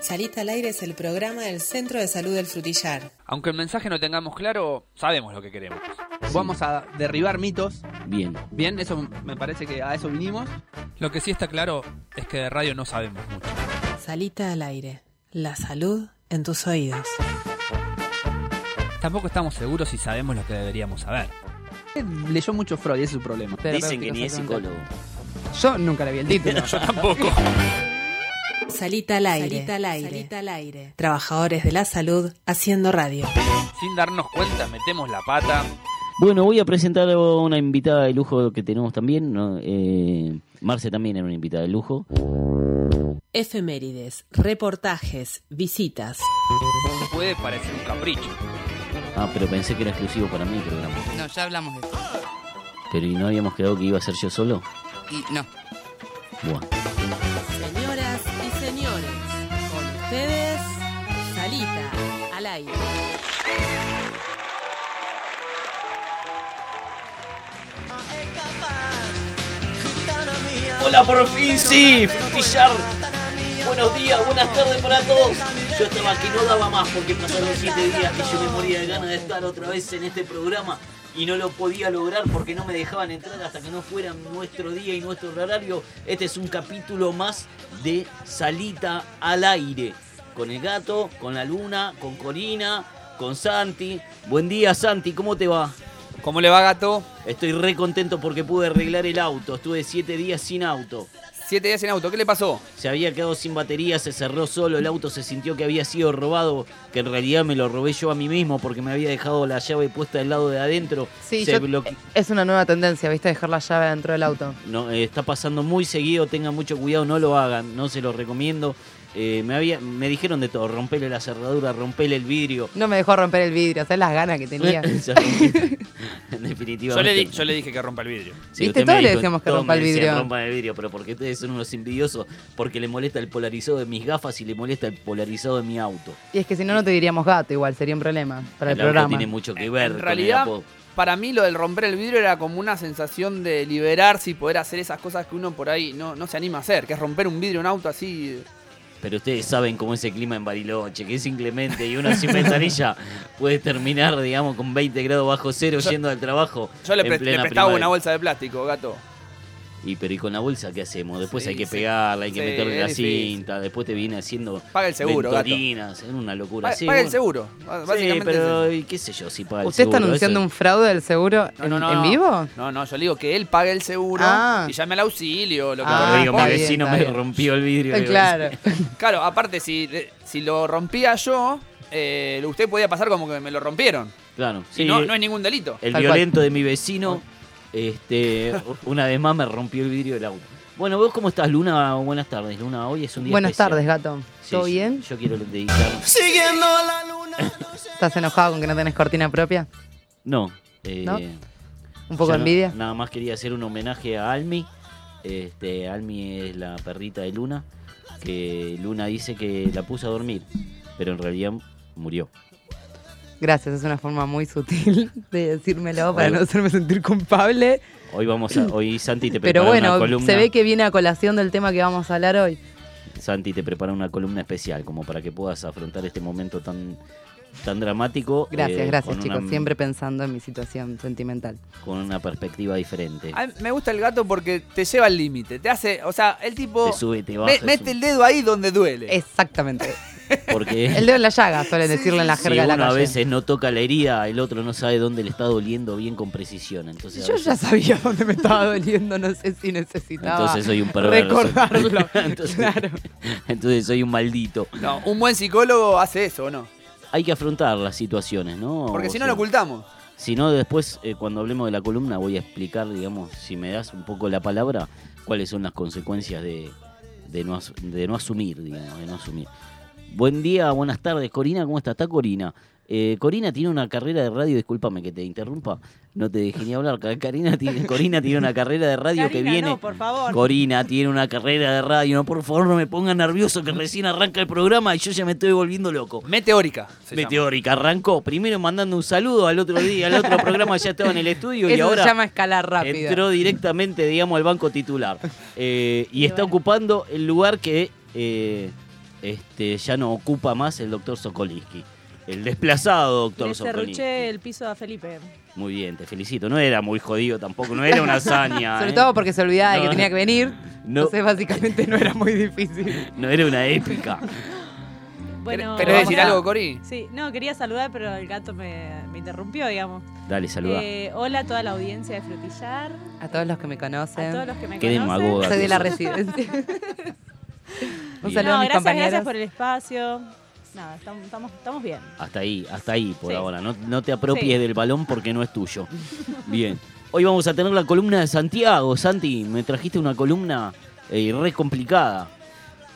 Salita al aire es el programa del Centro de Salud del Frutillar. Aunque el mensaje no tengamos claro, sabemos lo que queremos. Vamos a derribar mitos. Bien. Bien, eso me parece que a eso vinimos. Lo que sí está claro es que de radio no sabemos mucho. Salita al aire. La salud en tus oídos. Tampoco estamos seguros si sabemos lo que deberíamos saber. Eh, Leyó mucho Freud, ese es su problema. Dicen que ni es psicólogo. Yo nunca le vi el título. Yo tampoco. Salita al aire. Salita al aire. Salita al aire. Trabajadores de la salud haciendo radio. Sin darnos cuenta, metemos la pata. Bueno, voy a presentar a una invitada de lujo que tenemos también. ¿no? Eh, Marce también era una invitada de lujo. Efemérides, reportajes, visitas. Puede parecer un capricho. Ah, pero pensé que era exclusivo para mí el programa. No, ya hablamos de eso. Pero ¿y no habíamos quedado que iba a ser yo solo? Y no. Bueno. Hola, por fin sí, Frutillar. Buenos días, buenas tardes para todos. Yo estaba que no daba más porque pasaron siete días que yo me moría de ganas de estar otra vez en este programa y no lo podía lograr porque no me dejaban entrar hasta que no fuera nuestro día y nuestro horario. Este es un capítulo más de Salita al aire. Con el gato, con la luna, con Corina, con Santi. Buen día Santi, ¿cómo te va? ¿Cómo le va, gato? Estoy re contento porque pude arreglar el auto. Estuve siete días sin auto. Siete días sin auto, ¿qué le pasó? Se había quedado sin batería, se cerró solo, el auto se sintió que había sido robado, que en realidad me lo robé yo a mí mismo porque me había dejado la llave puesta del lado de adentro. Sí, se yo- bloque- es una nueva tendencia, ¿viste? Dejar la llave dentro del auto. no, eh, está pasando muy seguido, tengan mucho cuidado, no lo hagan, no se lo recomiendo. Eh, me, había, me dijeron de todo, rompele la cerradura, rompele el vidrio. No me dejó romper el vidrio, ¿sabes las ganas que tenía? En definitiva. Yo le, di- yo le dije que rompa el vidrio. Sí, ¿Viste? Todos le dijo, decíamos que rompa el vidrio. rompan el vidrio, pero porque ustedes son unos envidiosos, porque le molesta el polarizado de mis gafas y le molesta el polarizado de mi auto. Y es que si no, no te diríamos gato, igual sería un problema para el, auto programa. tiene mucho que ver. En con el realidad, para mí lo del romper el vidrio era como una sensación de liberarse y poder hacer esas cosas que uno por ahí no, no se anima a hacer, que es romper un vidrio en un auto así. Pero ustedes saben cómo es el clima en Bariloche, que es inclemente y uno sin ventanilla puede terminar, digamos, con 20 grados bajo cero Yo- yendo al trabajo. Yo le, en pre- le prestaba una bolsa de plástico, gato. Y pero ¿y con la bolsa qué hacemos? Después Sí, hay que sí. pegarla, hay que Sí, meterle la difícil. cinta, después te viene haciendo Paga el seguro, es una locura. Pa- Sí, paga el seguro. Básicamente pero es ¿y qué sé yo si paga el ¿Usted está seguro? anunciando Eso- un fraude del seguro en, No, no, en no. vivo? No, no, yo le digo que él pague el seguro Ah. y llame al auxilio. Lo que Ah, digo, mi está bien, vecino está me bien. rompió el vidrio. Eh, digo, claro. Claro, aparte, si, si lo rompía yo, eh, usted podía pasar como que me lo rompieron. Claro, Y sí, no, no hay ningún delito. el Tal violento de mi vecino, este, una vez más me rompió el vidrio del auto. Bueno, ¿vos cómo estás, Luna? Buenas tardes, Luna. Hoy es un día Buenas especial. tardes, gato. Sí, ¿Todo sí, bien? Yo quiero dedicar... ¿Estás enojado con que no tenés cortina propia? No. eh, ¿No? ¿Un poco de no- envidia? nada más quería hacer un homenaje a Almi. Este, Almi es la perrita de Luna, que Luna dice que la puso a dormir, pero en realidad murió. Gracias, es una forma muy sutil de decírmelo para no hacerme sentir culpable. Hoy vamos a, hoy Santi te Pero prepara bueno, una columna. se ve que viene a colación del tema que vamos a hablar hoy. Santi te prepara una columna especial, como para que puedas afrontar este momento tan, tan dramático. Gracias, eh, gracias con chicos, una- siempre pensando en mi situación sentimental. Con una perspectiva diferente. A me gusta el gato porque te lleva al límite. Te hace, o sea, el tipo Te sube, te baja. mete el dedo ahí donde duele. Exactamente. Porque El dedo en la llaga, suelen decirle en la si jerga de la uno a veces no toca la herida, el otro no sabe dónde le está doliendo bien con precisión. Entonces, Yo veces- ya sabía dónde me estaba doliendo, no sé si necesitaba Entonces soy un perverso. recordarlo. entonces, claro. entonces soy un maldito. No, un buen psicólogo hace eso, ¿o no? Hay que afrontar las situaciones, ¿no? Porque O si no sea, lo ocultamos. Si no, después, eh, cuando hablemos de la columna, voy a explicar, digamos, si me das un poco la palabra, cuáles son las consecuencias de, de, no, as- de no asumir, digamos, de no asumir. Buen día, buenas tardes, Corina, ¿cómo está? ¿Está Corina? Eh, Corina tiene una carrera de radio, discúlpame que te interrumpa, no te dejé ni hablar. Corina tiene, Corina tiene una carrera de radio que viene. por favor. Corina tiene una carrera de radio, no, por favor, no me pongan nervioso que recién arranca el programa y yo ya me estoy volviendo loco. Meteórica. se llama. Meteórica arrancó primero mandando un saludo al otro día, al otro programa ya estaba en el estudio y ahora se llama escalar rápido. entró directamente, digamos, al banco titular. Eh, y está ocupando el lugar que eh, este, ya no ocupa más el doctor Sokolinsky. El desplazado doctor Le Sokolinsky. cerruché el piso a Felipe. Muy bien, te felicito. No era muy jodido tampoco, no era una hazaña. Sobre ¿eh? todo porque se olvidaba de que tenía que venir. No. Entonces, básicamente, no era muy difícil. No era una épica. Bueno, ¿Querés decir a- algo, Cori? Sí, no, quería saludar, pero el gato me, me interrumpió, digamos. Dale, saluda. Eh, hola a toda la audiencia de Frutillar, A todos los que me a conocen. todos los que me Qué conocen. demagoga. Soy de la residencia. Un Bien. saludo No, a mis gracias, compañeros. gracias por el espacio. Nada, estamos, estamos, estamos bien. Hasta ahí, hasta ahí por Sí. ahora. No, no te apropies Sí. del balón porque no es tuyo. Bien. Hoy vamos a tener la columna de Santiago. Santi, me trajiste una columna eh, re complicada.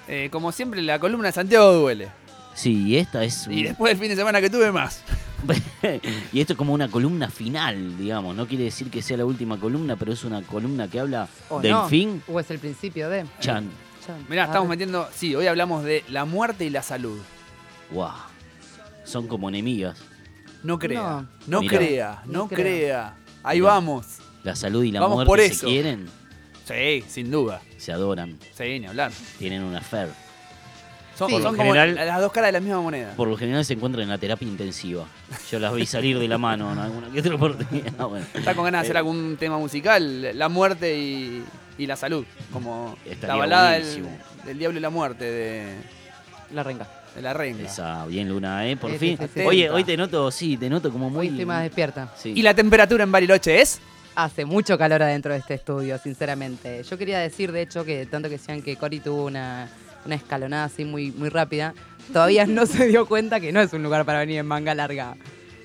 Eh, como siempre, la columna de Santiago duele. Sí, y esta es. Y después del fin de semana que tuve más. y esto es como una columna final, digamos. No quiere decir que sea la última columna, pero es una columna que habla O del no, fin. O es el principio de. Chan. Chan. Mirá, Ah, estamos metiendo. Sí, hoy hablamos de la muerte y la salud. Wow. Son como enemigas. No crea. No. No, Mirá. crea. No Ni crea. crea. Ahí Mirá. vamos. La salud y la Vamos muerte por se eso. quieren, Sí, sin duda. se adoran, Sí, ni hablar. tienen una affair. Son, Sí. son Por lo como general- las dos caras de la misma moneda. Por lo general se encuentran en la terapia intensiva. Yo las vi salir de la mano en alguna que otra oportunidad. Bueno, Está con ganas de hacer Eh. algún tema musical, la muerte y, y la salud. Como Estaría la balada del, diablo y la muerte de, La renga. de la reina. esa bien Luna, ¿eh? Por fin. Oye, hoy te noto, sí, te noto como muy. Hoy estoy más despierta. Sí. ¿Y la temperatura en Bariloche es? Hace mucho calor adentro de este estudio, sinceramente. Yo quería decir, de hecho, que tanto que decían que Cory tuvo una, una escalonada así muy, muy rápida, todavía no se dio cuenta que no es un lugar para venir en manga larga.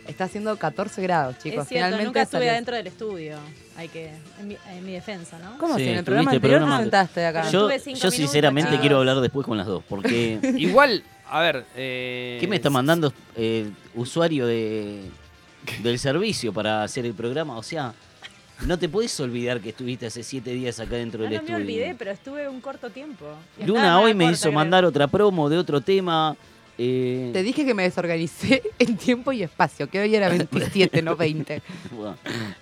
Está haciendo 14 grados, chicos. es cierto, Finalmente nunca estuve adentro del estudio. Hay que, en mi, en mi defensa, ¿no? ¿Cómo Sí, así? En el programa anterior programa- te sentaste acá. Yo, sinceramente chicos. quiero hablar después con las dos, porque Igual, a ver. Eh, ¿qué me está mandando eh, usuario de, del servicio para hacer el programa? O sea, no te puedes olvidar que estuviste hace siete días acá dentro No, del no me estudio. olvidé, pero estuve un corto tiempo. Y Luna hoy me corta, hizo creo. mandar otra promo de otro tema. Eh, Te dije que me desorganicé en tiempo y espacio, que hoy era 27, no 20. bueno,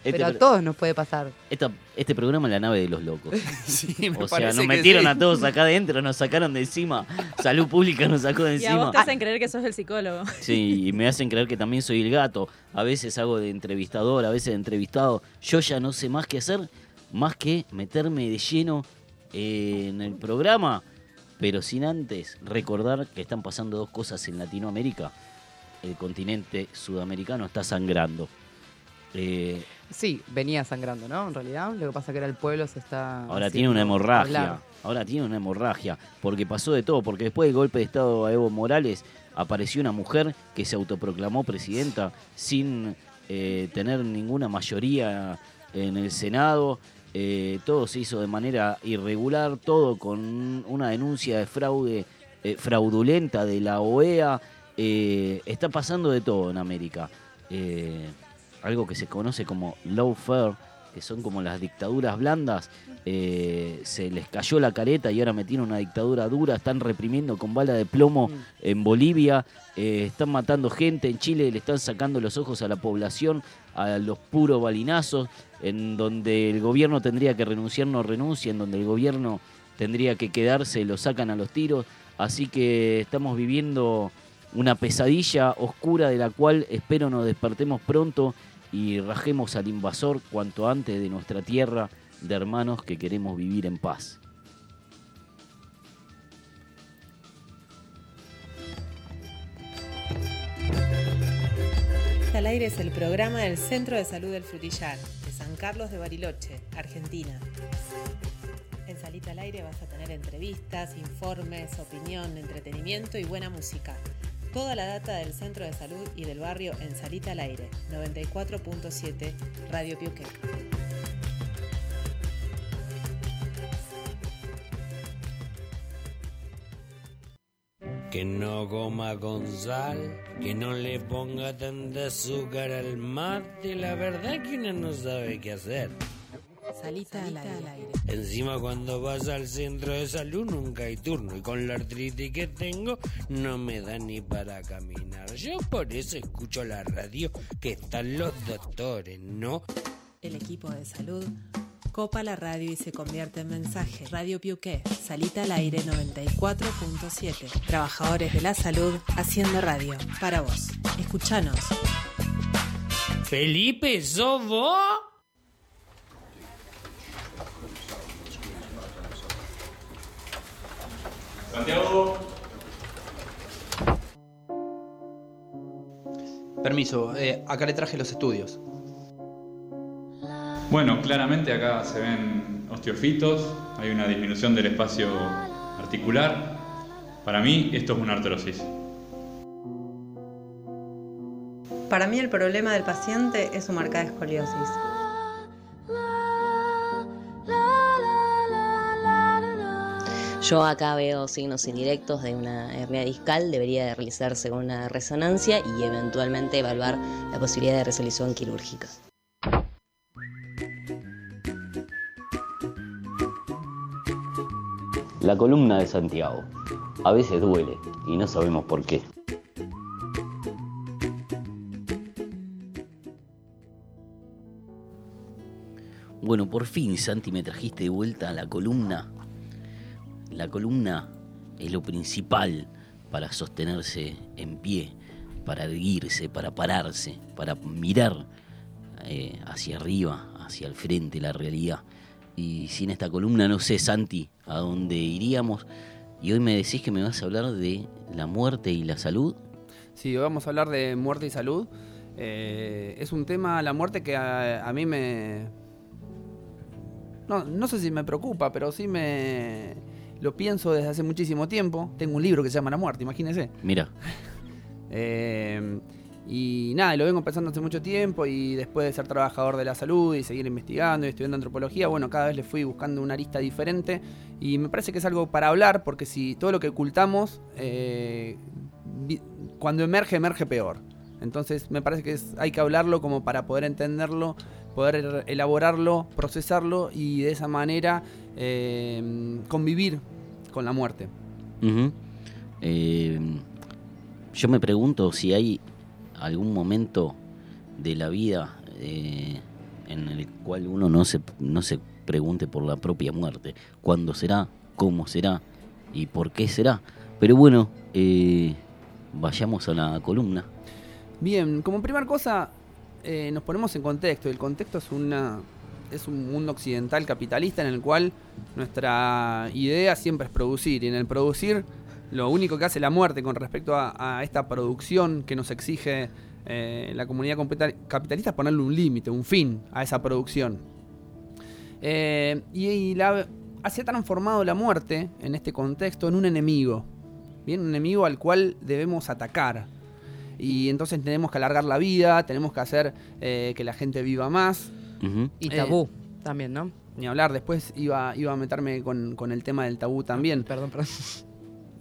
este, Pero a pro- todos nos puede pasar. esta- este programa es la nave de los locos. Sí, me O sea, nos metieron sí. a todos acá adentro, nos sacaron de encima. Salud Pública nos sacó de Y a encima. vos te hacen creer que sos el psicólogo. Sí, y me hacen creer que también soy el gato. A veces hago de entrevistador, a veces de entrevistado. Yo ya no sé más qué hacer, más que meterme de lleno eh, en el programa, pero sin antes recordar que están pasando dos cosas en Latinoamérica. El continente sudamericano está sangrando. Eh, Sí, venía sangrando, ¿no? En realidad, lo que pasa que era el pueblo se está. Ahora tiene una hemorragia. hablar. Ahora tiene una hemorragia. Porque pasó de todo. Porque después del golpe de Estado a Evo Morales apareció una mujer que se autoproclamó presidenta sin eh, tener ninguna mayoría en el Senado. Eh, todo se hizo de manera irregular. Todo con una denuncia de fraude eh, fraudulenta de la OEA. Eh, está pasando de todo en América. Algo que se conoce como lawfare, que son como las dictaduras blandas, eh, se les cayó la careta y ahora metieron una dictadura dura, están reprimiendo con bala de plomo en Bolivia, eh, están matando gente, en Chile le están sacando los ojos a la población, a los puros balinazos, en donde el gobierno tendría que renunciar, no renuncia, en donde el gobierno tendría que quedarse, lo sacan a los tiros, así que estamos viviendo una pesadilla oscura de la cual espero nos despertemos pronto y rajemos al invasor cuanto antes de nuestra tierra de hermanos que queremos vivir en paz. Al aire es el programa del Centro de Salud del Frutillar, de San Carlos de Bariloche, Argentina. En Salita al Aire vas a tener entrevistas, informes, opinión, entretenimiento y buena música. Toda la data del Centro de Salud y del barrio en Salita al Aire, 94.7 Radio Piuque. Que no coma con sal, que no le ponga tanta azúcar al mate, la verdad que uno no sabe qué hacer. Salita al Aire. Encima cuando vas al centro de salud nunca hay turno y con la artritis que tengo no me da ni para caminar. Yo por eso escucho la radio que están los doctores, ¿no? El equipo de salud copa la radio y se convierte en mensaje. Radio Piuqué, Salita al aire 94.7. Trabajadores de la salud haciendo radio. Para vos. Escuchanos. Felipe, ¿sos vos? Permiso, eh, acá le traje los estudios. Bueno, claramente acá se ven osteofitos, hay una disminución del espacio articular. Para mí esto es una artrosis. Para mí el problema del paciente es su marcada escoliosis. Yo acá veo signos indirectos de una hernia discal, debería de realizarse una resonancia y eventualmente evaluar la posibilidad de resolución quirúrgica. La columna de Santiago. A veces duele y no sabemos por qué. Bueno, por fin, Santi, me trajiste de vuelta a la columna. La columna es lo principal para sostenerse en pie, para erguirse, para pararse, para mirar eh, hacia arriba, hacia el frente, la realidad. Y sin esta columna no sé, Santi, a dónde iríamos. Y hoy me decís que me vas a hablar de la muerte y la salud. Sí, hoy vamos a hablar de muerte y salud. Eh, es un tema, la muerte, que a, a mí me... No, no sé si me preocupa, pero sí me... Lo pienso desde hace muchísimo tiempo. Tengo un libro que se llama La muerte, imagínese. Mira, Eh, y nada, lo vengo pensando hace mucho tiempo y después de ser trabajador de la salud y seguir investigando y estudiando antropología, bueno, cada vez le fui buscando una arista diferente y me parece que es algo para hablar porque si todo lo que ocultamos, eh, cuando emerge, emerge peor. Entonces me parece que hay que hablarlo como para poder entenderlo, poder elaborarlo, procesarlo y de esa manera eh, convivir con la muerte. Eh, yo me pregunto si hay algún momento de la vida eh, en el cual uno no se, no se pregunte por la propia muerte. ¿Cuándo será? ¿Cómo será? ¿Y por qué será? Pero bueno, vayamos a la columna. Bien, como primera cosa, eh, nos ponemos en contexto. El contexto es una es un mundo occidental capitalista en el cual nuestra idea siempre es producir. Y en el producir, lo único que hace la muerte con respecto a, esta producción que nos exige eh, la comunidad capitalista es ponerle un límite, un fin a esa producción. Eh, y, y la, ha transformado la muerte en este contexto en un enemigo. Bien, un enemigo al cual debemos atacar. Y entonces tenemos que alargar la vida, tenemos que hacer eh, que la gente viva más. Y Eh, tabú también, ¿no? Ni hablar, después iba, iba a meterme con, con el tema del tabú también. Perdón, perdón.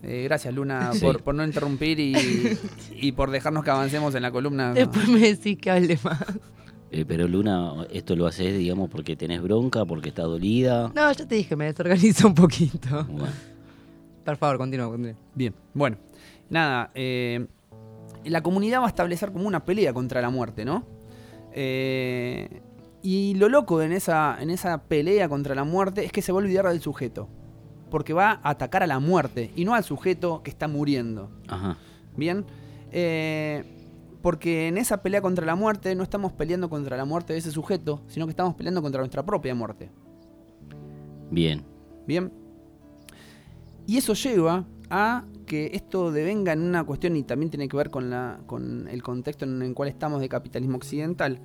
Eh, gracias Luna Sí. por, por no interrumpir y, y por dejarnos que avancemos en la columna. Después me decís que hable más. Eh, pero Luna, esto lo haces, digamos, porque tenés bronca, porque estás dolida. No, ya te dije, me desorganizo un poquito. Bueno, Por favor, continúa, continúa. Bien, bueno, nada, eh, la comunidad va a establecer como una pelea contra la muerte, ¿no? Eh, y lo loco en esa, en esa pelea contra la muerte es que se va a olvidar del sujeto, porque va a atacar a la muerte y no al sujeto que está muriendo. ajá. Bien, Eh, porque en esa pelea contra la muerte no estamos peleando contra la muerte de ese sujeto, sino que estamos peleando contra nuestra propia muerte. Bien. Bien. Y eso lleva a que esto devenga en una cuestión, y también tiene que ver con, la, el contexto en el cual estamos de capitalismo occidental,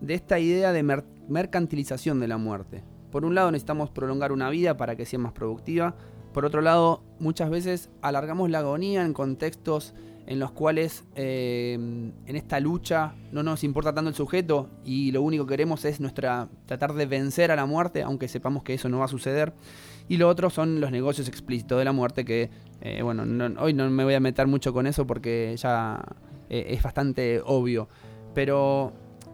de esta idea de mer- mercantilización de la muerte. Por un lado necesitamos prolongar una vida para que sea más productiva, por otro lado muchas veces alargamos la agonía en contextos en los cuales eh, en esta lucha no nos importa tanto el sujeto y lo único que queremos es nuestra tratar de vencer a la muerte, aunque sepamos que eso no va a suceder. Y lo otro son los negocios explícitos de la muerte, que eh, bueno, no- hoy no me voy a meter mucho con eso porque ya eh, es bastante obvio. Pero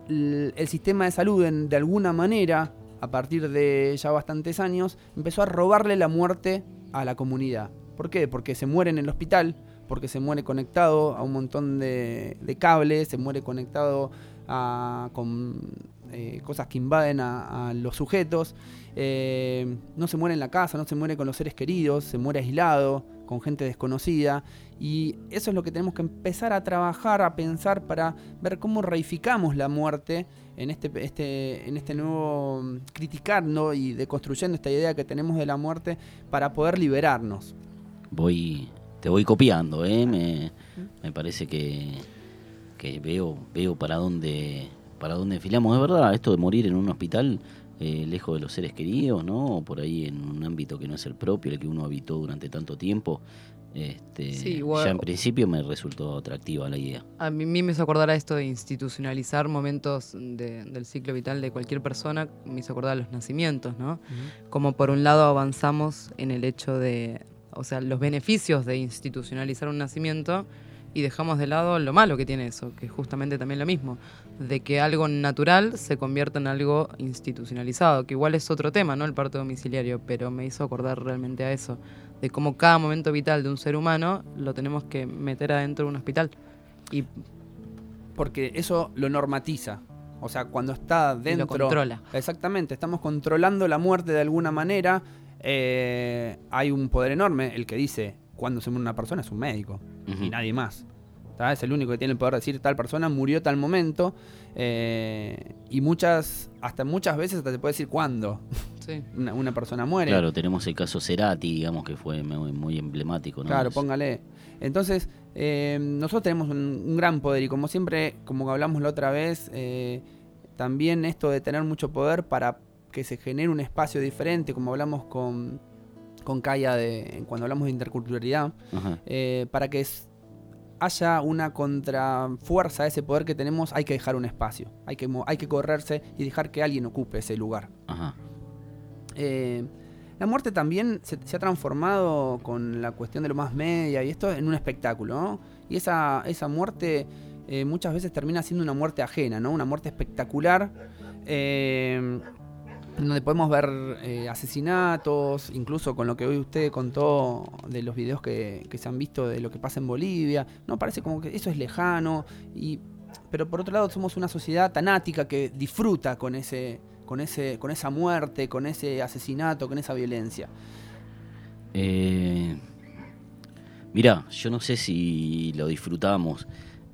el sistema de salud, en- de alguna manera, a partir de ya bastantes años, empezó a robarle la muerte a la comunidad. ¿Por qué? Porque se muere en el hospital, porque se muere conectado a un montón de, de cables, se muere conectado a, con eh, cosas que invaden a los sujetos. Eh, no se muere en la casa, no se muere con los seres queridos, se muere aislado, con gente desconocida. Y eso es lo que tenemos que empezar a trabajar, a pensar para ver cómo reificamos la muerte en este, este, en este nuevo mm, criticando y deconstruyendo esta idea que tenemos de la muerte para poder liberarnos. Voy, te voy copiando, ¿eh? me, me parece que, que veo, veo para dónde, para dónde enfilamos. Es verdad, esto de morir en un hospital eh, lejos de los seres queridos, ¿no? O por ahí en un ámbito que no es el propio, el que uno habitó durante tanto tiempo. Este, Sí, igual- Ya en principio me resultó atractiva la idea. A mí, mí me hizo acordar a esto de institucionalizar momentos de- del ciclo vital de cualquier persona, me hizo acordar a los nacimientos, ¿no? Como por un lado avanzamos en el hecho de, o sea, los beneficios de institucionalizar un nacimiento y dejamos de lado lo malo que tiene eso, que es justamente también lo mismo, de que algo natural se convierta en algo institucionalizado, que igual es otro tema, ¿no? El parto domiciliario, pero me hizo acordar realmente a eso, de cómo cada momento vital de un ser humano lo tenemos que meter adentro de un hospital. Y Porque eso lo normatiza. O sea, cuando está Y lo dentro. controla. Exactamente, estamos controlando la muerte de alguna manera. eh, hay un poder enorme. El que dice cuando se muere una persona es un médico y nadie más. ¿Tá? Es el único que tiene el poder de decir tal persona murió tal momento. eh, y muchas, hasta muchas veces hasta te puede decir cuándo Sí. una, una persona muere. Claro, tenemos el caso Cerati, digamos que fue muy, muy emblemático, ¿no? Claro, póngale. Entonces, eh, nosotros tenemos un, un gran poder y como siempre, como hablamos la otra vez, eh, también esto de tener mucho poder para que se genere un espacio diferente, como hablamos con, con Kaya de, cuando hablamos de interculturalidad, eh, para que haya una contrafuerza a ese poder que tenemos, hay que dejar un espacio, hay que, hay que correrse y dejar que alguien ocupe ese lugar. Ajá. Eh, la muerte también se, se ha transformado con la cuestión de lo más media y esto en un espectáculo, ¿no? Y esa, esa muerte eh, muchas veces termina siendo una muerte ajena, ¿no? Una muerte espectacular. eh, donde podemos ver eh, asesinatos, incluso con lo que hoy usted contó de los videos que, se han visto de lo que pasa en Bolivia. No, parece como que eso es lejano. Y, pero por otro lado somos una sociedad tanática que disfruta con ese, con ese, con esa muerte, con ese asesinato, con esa violencia. Eh, mirá, yo no sé si lo disfrutamos.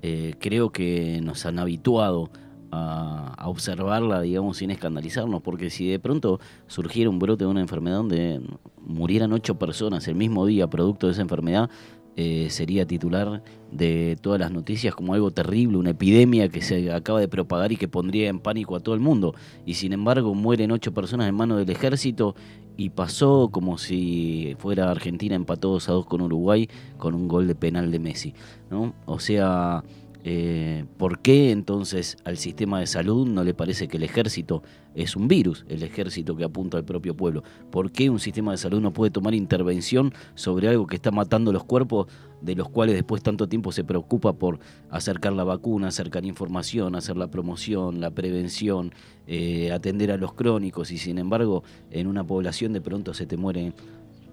Eh, creo que nos han habituado a, observarla, digamos, sin escandalizarnos, porque si de pronto surgiera un brote de una enfermedad donde murieran ocho personas el mismo día producto de esa enfermedad, eh, sería titular de todas las noticias como algo terrible, una epidemia que se acaba de propagar y que pondría en pánico a todo el mundo. Y sin embargo mueren ocho personas en manos del ejército y pasó como si fuera Argentina empató 2 a 2 con Uruguay con un gol de penal de Messi. ¿no? O sea, eh, ¿por qué entonces al sistema de salud no le parece que el ejército es un virus, el ejército que apunta al propio pueblo? ¿Por qué un sistema de salud no puede tomar intervención sobre algo que está matando los cuerpos de los cuales después tanto tiempo se preocupa por acercar la vacuna, acercar información, hacer la promoción, la prevención, eh, atender a los crónicos y sin embargo en una población de pronto se te mueren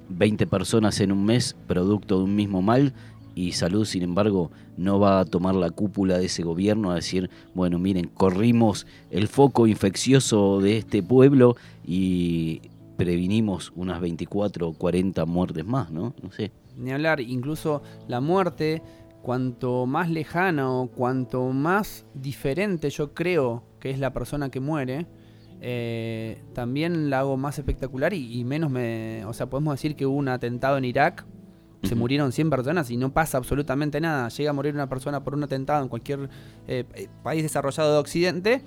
20 personas en un mes producto de un mismo mal y salud sin embargo no va a tomar la cúpula de ese gobierno a decir, bueno, miren, corrimos el foco infeccioso de este pueblo y previnimos unas 24 o 40 muertes más, ¿no? No sé. Ni hablar, incluso la muerte, cuanto más lejana o cuanto más diferente yo creo que es la persona que muere, eh, también la hago más espectacular y, y menos me... O sea, podemos decir que hubo un atentado en Irak, se murieron 100 personas y no pasa absolutamente nada. Llega a morir una persona por un atentado en cualquier eh, eh, país desarrollado de Occidente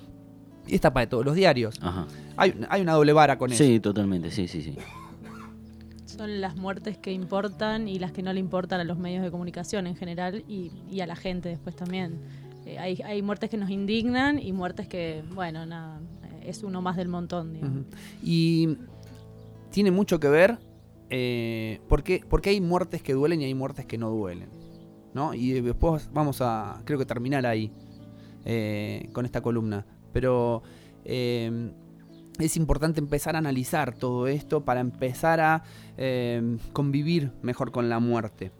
y está para todos los diarios. Ajá. Hay, hay una doble vara con eso. Sí, totalmente, sí, sí, sí. Son las muertes que importan y las que no le importan a los medios de comunicación en general y, y a la gente después también. Eh, hay, hay muertes que nos indignan y muertes que, bueno, nada, es uno más del montón. digamos. Y tiene mucho que ver eh, porque, porque hay muertes que duelen y hay muertes que no duelen. ¿no? Y después vamos a, creo que terminar ahí eh, con esta columna. Pero eh, es importante empezar a analizar todo esto para empezar a eh, convivir mejor con la muerte.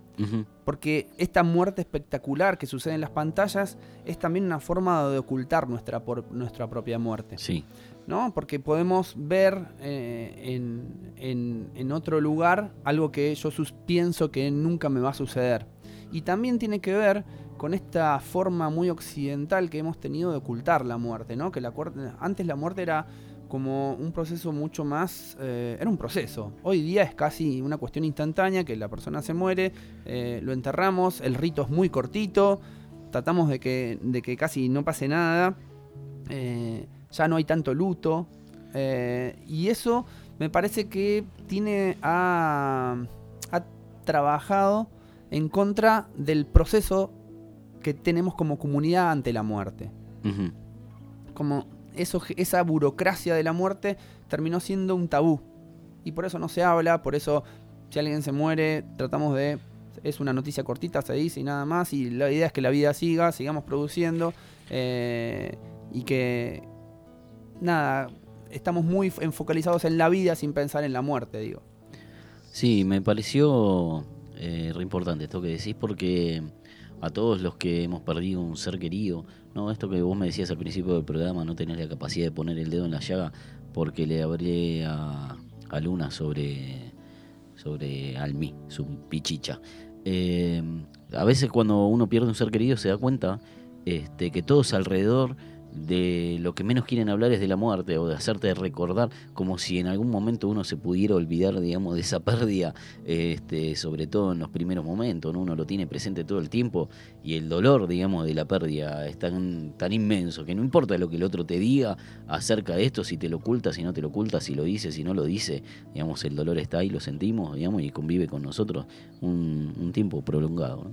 Porque esta muerte espectacular que sucede en las pantallas es también una forma de ocultar nuestra, por- nuestra propia muerte. Sí. ¿No? Porque podemos ver eh, en, en- otro lugar algo que yo pienso que nunca me va a suceder. Y también tiene que ver con esta forma muy occidental que hemos tenido de ocultar la muerte, ¿no? Que la antes la muerte era como un proceso mucho más... eh, era un proceso. Hoy día es casi una cuestión instantánea, que la persona se muere, eh, lo enterramos, el rito es muy cortito, tratamos de que, de que casi no pase nada. Ya no hay tanto luto. eh, y eso me parece que tiene ha, ha trabajado en contra del proceso que tenemos como comunidad ante la muerte. Como eso, esa burocracia de la muerte terminó siendo un tabú. Y por eso no se habla, por eso si alguien se muere, tratamos de... Es una noticia cortita, se dice y nada más. Y la idea es que la vida siga, sigamos produciendo. eh, y que... Nada, estamos muy enfocalizados en la vida sin pensar en la muerte, digo. Sí, me pareció eh, re importante esto que decís porque a todos los que hemos perdido un ser querido, no esto que vos me decías al principio del programa, no tenés la capacidad de poner el dedo en la llaga porque le hablé a, a Luna sobre sobre Almi, su pichicha. Eh, a veces cuando uno pierde un ser querido se da cuenta este, que todos alrededor de lo que menos quieren hablar es de la muerte o de hacerte recordar como si en algún momento uno se pudiera olvidar, digamos, de esa pérdida, este, sobre todo en los primeros momentos, ¿no? uno lo tiene presente todo el tiempo y el dolor, digamos, de la pérdida es tan, tan inmenso que no importa lo que el otro te diga acerca de esto, si te lo oculta, si no te lo oculta, si lo dice, si no lo dice, digamos, el dolor está ahí, lo sentimos, digamos, y convive con nosotros un, tiempo prolongado.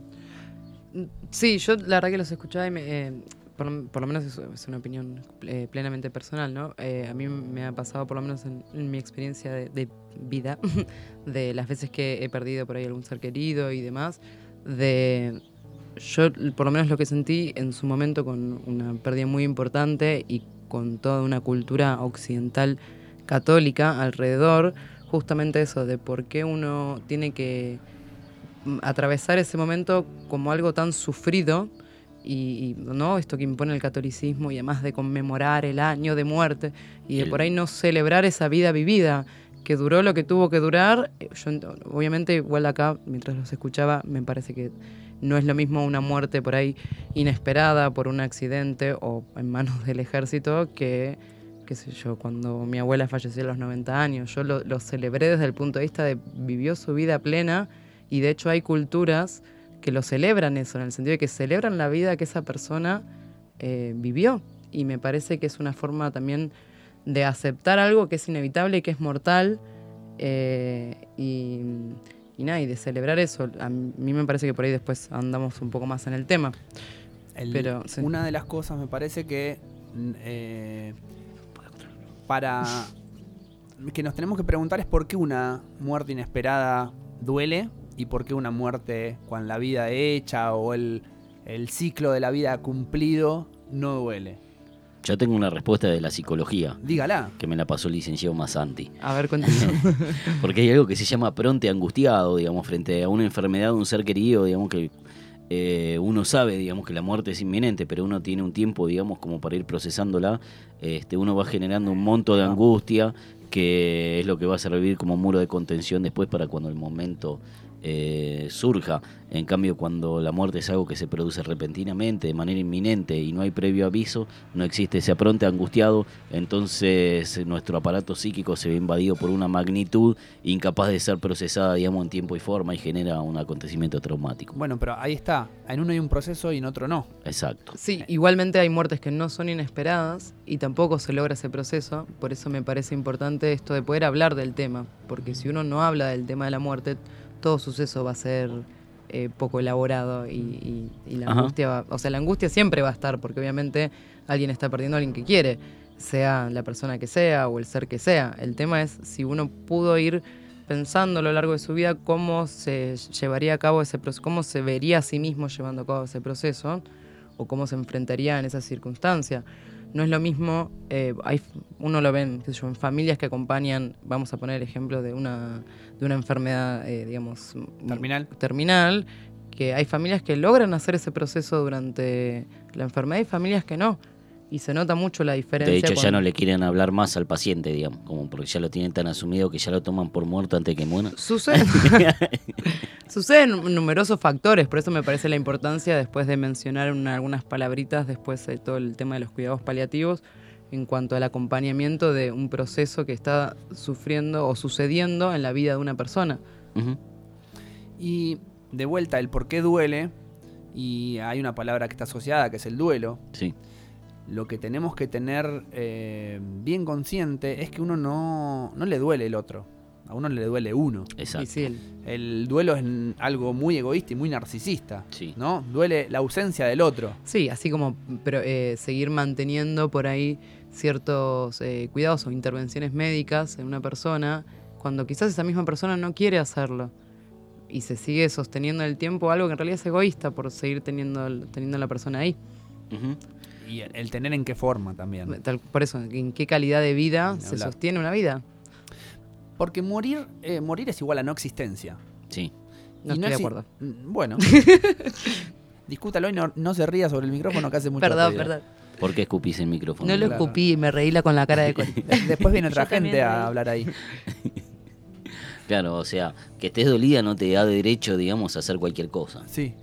¿no? Sí, yo la verdad que los escuchaba y me, eh, por, lo- menos es, es una opinión eh, plenamente personal, ¿no? Eh, a mí me ha pasado, por lo menos en, en mi experiencia de, de vida, de las veces que he perdido por ahí algún ser querido y demás, de yo por lo menos lo que sentí en su momento con una pérdida muy importante y con toda una cultura occidental católica alrededor, justamente eso de por qué uno tiene que atravesar ese momento como algo tan sufrido y, y, no esto que impone el catolicismo y además de conmemorar el año de muerte y de por ahí no celebrar esa vida vivida que duró lo que tuvo que durar Eh, yo ent- obviamente igual acá mientras los escuchaba me parece que no es lo mismo una muerte por ahí inesperada por un accidente o en manos del ejército que qué sé yo, cuando mi abuela falleció a los 90 años. Yo lo, lo celebré desde el punto de vista de vivió su vida plena y de hecho hay culturas que lo celebran eso, en el sentido de que celebran la vida que esa persona eh, vivió. Y me parece que es una forma también de aceptar algo que es inevitable y que es mortal eh, y, y nada, y de celebrar eso. A mí me parece que por ahí después andamos un poco más en el tema. El- Pero, sí. Una de las cosas me parece que eh, para que nos tenemos que preguntar es por qué una muerte inesperada duele y por qué una muerte con la vida hecha o el, el ciclo de la vida cumplido no duele. Yo tengo una respuesta de la psicología. Dígala. Que me la pasó el licenciado Masanti. A ver, cuéntanos. Porque hay algo que se llama pronte angustiado, digamos, frente a una enfermedad de un ser querido, digamos que eh, uno sabe, digamos, que la muerte es inminente, pero uno tiene un tiempo, digamos, como para ir procesándola. Este, uno va generando un monto de angustia que es lo que va a servir como muro de contención después para cuando el momento eh, surja. En cambio, cuando la muerte es algo que se produce repentinamente, de manera inminente y no hay previo aviso, no existe ese apronte angustiado, entonces eh, nuestro aparato psíquico se ve invadido por una magnitud incapaz de ser procesada, digamos, en tiempo y forma y genera un acontecimiento traumático. Bueno, pero ahí está. En uno hay un proceso y en otro no. Exacto. Sí, igualmente hay muertes que no son inesperadas y tampoco se logra ese proceso. Por eso me parece importante esto de poder hablar del tema. Porque si uno no habla del tema de la muerte, todo suceso va a ser eh, poco elaborado y, y- y la Ajá. angustia va, o sea, la angustia siempre va a estar porque obviamente alguien está perdiendo a alguien que quiere, sea la persona que sea o el ser que sea. El tema es si uno pudo ir pensando a lo largo de su vida cómo se llevaría a cabo ese proceso, cómo se vería a sí mismo llevando a cabo ese proceso o cómo se enfrentaría en esa circunstancia. No es lo mismo, eh, hay, uno lo ven, qué sé yo, en familias que acompañan, vamos a poner el ejemplo de una, de una enfermedad, eh, digamos, Terminal. terminal, que hay familias que logran hacer ese proceso durante la enfermedad y familias que no. Y se nota mucho la diferencia. De hecho, ya no le quieren hablar más al paciente, digamos, como porque ya lo tienen tan asumido que ya lo toman por muerto antes de que muera. Sucede. Suceden numerosos factores, por eso me parece la importancia, después de mencionar una- algunas palabritas, después de todo el tema de los cuidados paliativos, en cuanto al acompañamiento de un proceso que está sufriendo o sucediendo en la vida de una persona. Y de vuelta, el por qué duele, y hay una palabra que está asociada, que es el duelo. Sí. Lo que tenemos que tener eh, bien consciente es que uno no, no le duele el otro. A uno le duele uno. Exacto. El- El duelo es algo muy egoísta y muy narcisista. Sí. ¿no? Duele la ausencia del otro. Sí, así como pero, eh, seguir manteniendo por ahí ciertos eh, cuidados o intervenciones médicas en una persona, cuando quizás esa misma persona no quiere hacerlo. Y se sigue sosteniendo en el tiempo algo que en realidad es egoísta por seguir teniendo, teniendo a la persona ahí. Y el, tener en qué forma también. Tal- por eso, ¿en qué calidad de vida se hablar. sostiene una vida? Porque morir, eh, morir es igual a no existencia. Sí. No Y estoy de acuerdo. Mm, Bueno. Discútalo y no, no se ría sobre el micrófono que hace mucho Perdón, ruido. perdón. ¿Por qué escupís el micrófono? No lo Claro. escupí y me reí la- con la cara de. Después viene otra gente a hablar ahí. Claro, o sea, que estés dolida no te da derecho, digamos, a hacer cualquier cosa. Sí.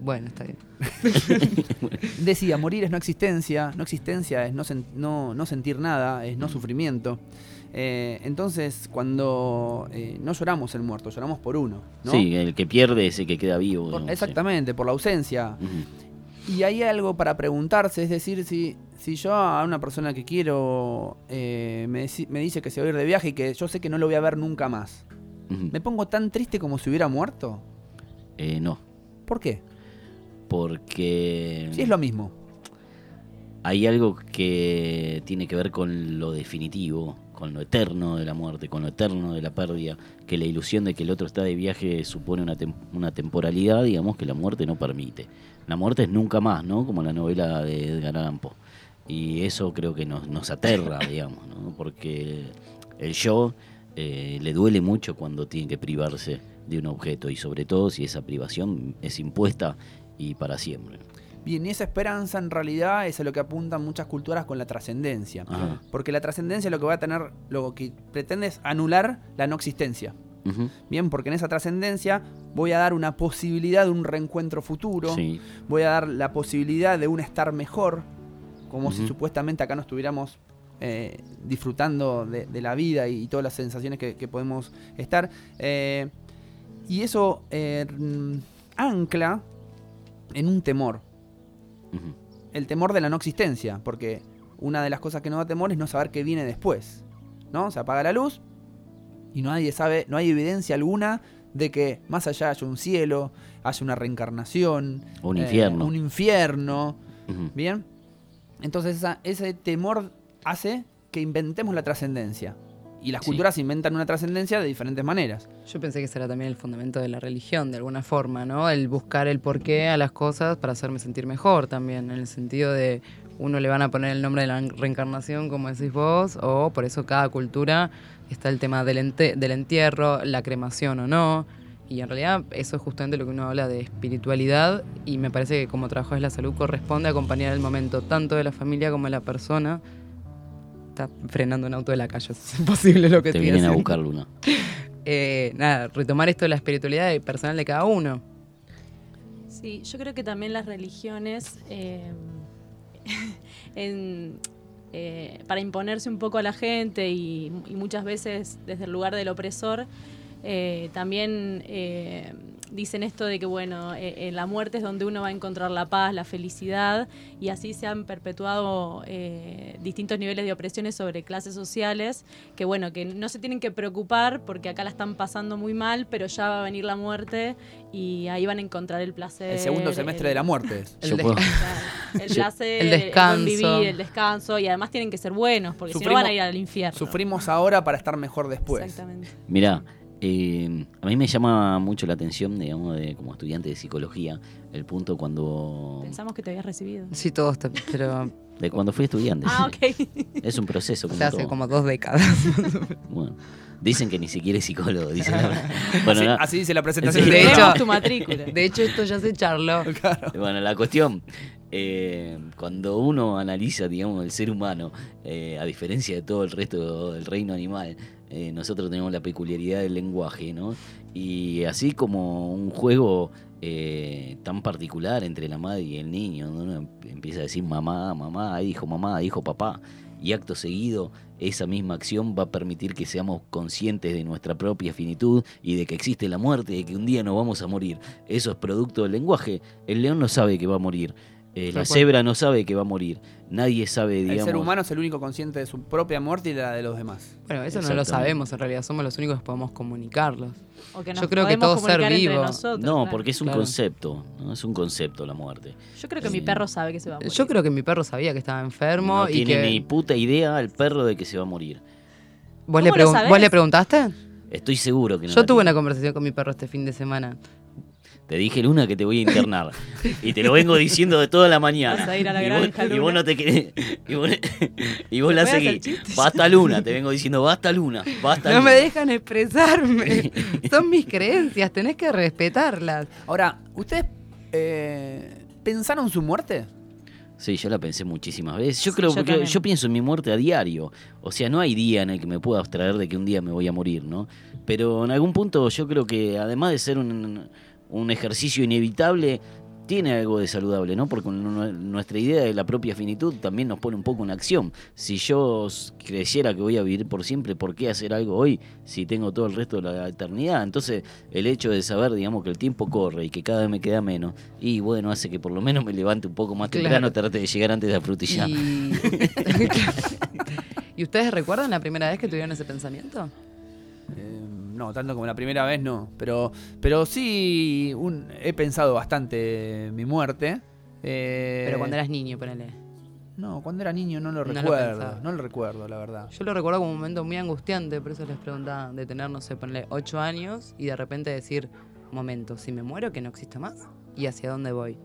Bueno, está bien. Decía, morir es no existencia, no existencia es no, sen- no, no sentir nada, es no sufrimiento. Eh, entonces, cuando eh, no lloramos el muerto, lloramos por uno. ¿no? Sí, el que pierde es el que queda vivo. Por- digamos, sí. exactamente, por la ausencia. Y hay algo para preguntarse, es decir, si, si yo a una persona que quiero eh, me, me dice que se va a ir de viaje y que yo sé que no lo voy a ver nunca más. ¿me pongo tan triste como si hubiera muerto? No, ¿Por qué? porque Si es lo mismo. hay algo que tiene que ver con lo definitivo, con lo eterno de la muerte, con lo eterno de la pérdida, que la ilusión de que el otro está de viaje supone una, tem- una temporalidad, digamos, que la muerte no permite. La muerte es nunca más, ¿no? Como la novela de Edgar Allan Poe. Y eso creo que nos, nos aterra, digamos, ¿no? Porque el yo eh, le duele mucho cuando tiene que privarse de un objeto y sobre todo si esa privación es impuesta y para siempre. Bien, y esa esperanza en realidad es a lo que apuntan muchas culturas con la trascendencia. Porque la trascendencia lo que va a tener, lo que pretende es anular la no existencia. Bien, porque en esa trascendencia voy a dar una posibilidad de un reencuentro futuro, Sí. voy a dar la posibilidad de un estar mejor, como si supuestamente acá no estuviéramos eh, disfrutando de, de la vida y, todas las sensaciones que, que podemos estar. Eh, y eso eh, ancla en un temor, el temor de la no existencia, porque una de las cosas que nos da temor es no saber qué viene después. ¿No? Se apaga la luz y nadie sabe, no hay evidencia alguna de que más allá haya un cielo, haya una reencarnación, Un eh, infierno. un infierno. ¿bien? Entonces esa- ese temor hace que inventemos la trascendencia. Y las Sí. culturas inventan una trascendencia de diferentes maneras. Yo pensé que ese era también el fundamento de la religión, de alguna forma, ¿no? El buscar el porqué a las cosas para hacerme sentir mejor también, en el sentido de uno le van a poner el nombre de la reencarnación, como decís vos, o por eso cada cultura está el tema del, ente- del entierro, la cremación o no. Y en realidad eso es justamente lo que uno habla de espiritualidad y me parece que como trabajo de la salud corresponde acompañar el momento tanto de la familia como de la persona. Está frenando un auto de la calle, es imposible lo que Te vienen a buscar, Luna. Eh, nada, retomar esto de la espiritualidad y personal de cada uno. Sí, yo creo que también las religiones, eh, en, eh, para imponerse un poco a la gente y, y muchas veces desde el lugar del opresor, eh, también eh, dicen esto de que, bueno, eh, en la muerte es donde uno va a encontrar la paz, la felicidad, y así se han perpetuado eh, distintos niveles de opresiones sobre clases sociales, que, bueno, que no se tienen que preocupar porque acá la están pasando muy mal, pero ya va a venir la muerte y ahí van a encontrar el placer. El segundo semestre el- de la muerte. El el Yo- placer, el el descanso. vivir, el descanso, y además tienen que ser buenos, porque si no van a ir al infierno. Sufrimos ahora para estar mejor después. Exactamente. Mirá, eh, a mí me llama mucho la atención, digamos, de, como estudiante de psicología, el punto cuando... Pensamos que te habías recibido. Sí, todos, te- pero De cuando fui estudiante. Ah, ok. Es un proceso O como sea, hace todo. como dos décadas. Bueno, dicen que ni siquiera es psicólogo. Dicen bueno, así, no- así dice la presentación. Sí. De hecho, tu matrícula. De hecho, esto ya se charló. Bueno, la cuestión, eh, cuando uno analiza, digamos, el ser humano, eh, a diferencia de todo el resto del reino animal, eh, nosotros tenemos la peculiaridad del lenguaje, ¿no? Y así como un juego eh, tan particular entre la madre y el niño, ¿no? Uno empieza a decir mamá, mamá, hijo, mamá, hijo, papá, y acto seguido esa misma acción va a permitir que seamos conscientes de nuestra propia finitud y de que existe la muerte, de que un día nos vamos a morir. Eso es producto del lenguaje. El león no sabe que va a morir. Eh, la cebra no sabe que va a morir. Nadie sabe, digamos. El ser humano es el único consciente de su propia muerte y de la de los demás. Bueno, eso no lo sabemos en realidad, somos los únicos que podemos comunicarlos. O que nos Yo creo que todo ser vivo. nosotros, No, claro. porque es un Claro. concepto. ¿no? Es un concepto la muerte. Yo creo que mi perro sabe que se va a morir. Yo creo que mi perro sabía que estaba enfermo No y tiene que. ni puta idea al perro de que se va a morir. ¿Vos, le ¿Cómo lo pregun- sabés? ¿Vos le preguntaste? Estoy seguro que no. Yo tuve tiene. una conversación con mi perro este fin de semana. Te dije, Luna, que te voy a internar. y te lo vengo diciendo de toda la mañana. Vas a ir a la y, granja, vos, y Luna. vos no te querés. Y vos, y vos la ¿Te puedo hacer seguís. Basta Luna, te vengo diciendo, basta Luna, basta No Luna. me dejan expresarme. Son mis creencias, tenés que respetarlas. Ahora, ¿ustedes eh, pensaron su muerte? Sí, yo la pensé muchísimas veces. Yo Sí, creo yo porque también. yo pienso en mi muerte a diario. O sea, no hay día en el que me pueda abstraer de que un día me voy a morir, ¿no? Pero en algún punto yo creo que además de ser un, un ejercicio inevitable, tiene algo de saludable, ¿no? Porque nu- nuestra idea de la propia finitud también nos pone un poco en acción. Si yo creyera que voy a vivir por siempre, ¿por qué hacer algo hoy si tengo todo el resto de la eternidad? Entonces, el hecho de saber, digamos, que el tiempo corre y que cada vez me queda menos, y bueno, hace que por lo menos me levante un poco más Claro. temprano, trate de llegar antes de la frutilla. Y... ¿Y ustedes recuerdan la primera vez que tuvieron ese pensamiento? Eh, no, tanto como la primera vez no. Pero, pero sí un- he pensado bastante mi muerte. Eh, Pero cuando eras niño, ponele. No, cuando era niño no lo No recuerdo. No lo recuerdo, la verdad. Yo lo recuerdo como un momento muy angustiante, por eso les preguntaba, de tener, no sé, ponerle 8 años y de repente decir, momento, si me muero, que no exista más, y hacia dónde voy.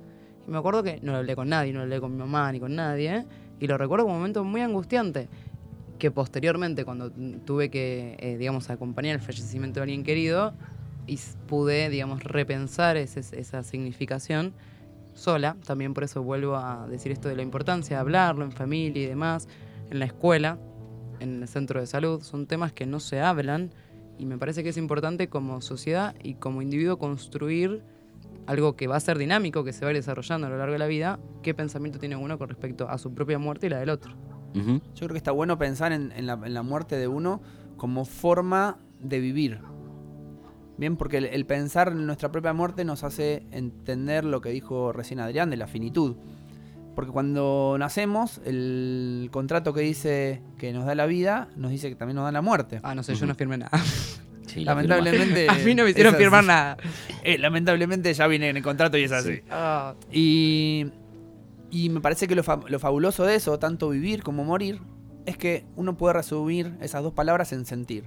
Y me acuerdo que no lo hablé con nadie, no lo hablé con mi mamá ni con nadie, y lo recuerdo como un momento muy angustiante, que posteriormente, cuando tuve que, eh, digamos, acompañar el fallecimiento de alguien querido, y pude, digamos, repensar esa significación sola, también por eso vuelvo a decir esto de la importancia de hablarlo en familia y demás, en la escuela, en el centro de salud, son temas que no se hablan y me parece que es importante como sociedad y como individuo construir algo que va a ser dinámico, que se va a ir desarrollando a lo largo de la vida, qué pensamiento tiene uno con respecto a su propia muerte y la del otro. Yo creo que está bueno pensar en, en la, en la muerte de uno como forma de vivir. Bien, porque el, el pensar en nuestra propia muerte nos hace entender lo que dijo recién Adrián de la finitud. Porque cuando nacemos, el contrato que dice que nos da la vida, nos dice que también nos da la muerte. Ah, no sé, yo no firmé nada. Sí, la Lamentablemente. A mí no me hicieron así. firmar nada. Eh, lamentablemente ya viene en el contrato y es así. Ah, Y, y me parece que lo, fa- lo fabuloso de eso, tanto vivir como morir, es que uno puede resumir esas dos palabras en sentir.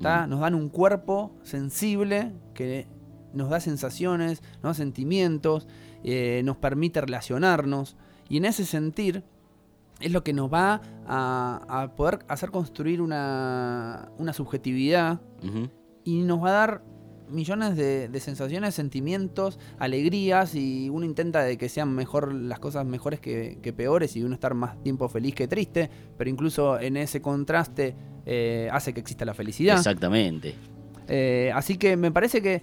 ¿tá? Mm. Nos dan un cuerpo sensible que nos da sensaciones, nos da sentimientos, eh, nos permite relacionarnos. Y en ese sentir es lo que nos va a, a poder hacer construir una, una subjetividad y nos va a dar millones de, de sensaciones, sentimientos, alegrías y uno intenta de que sean mejor las cosas mejores que, que peores y uno estar más tiempo feliz que triste, pero incluso en ese contraste eh, hace que exista la felicidad. Exactamente. Eh, así que me parece que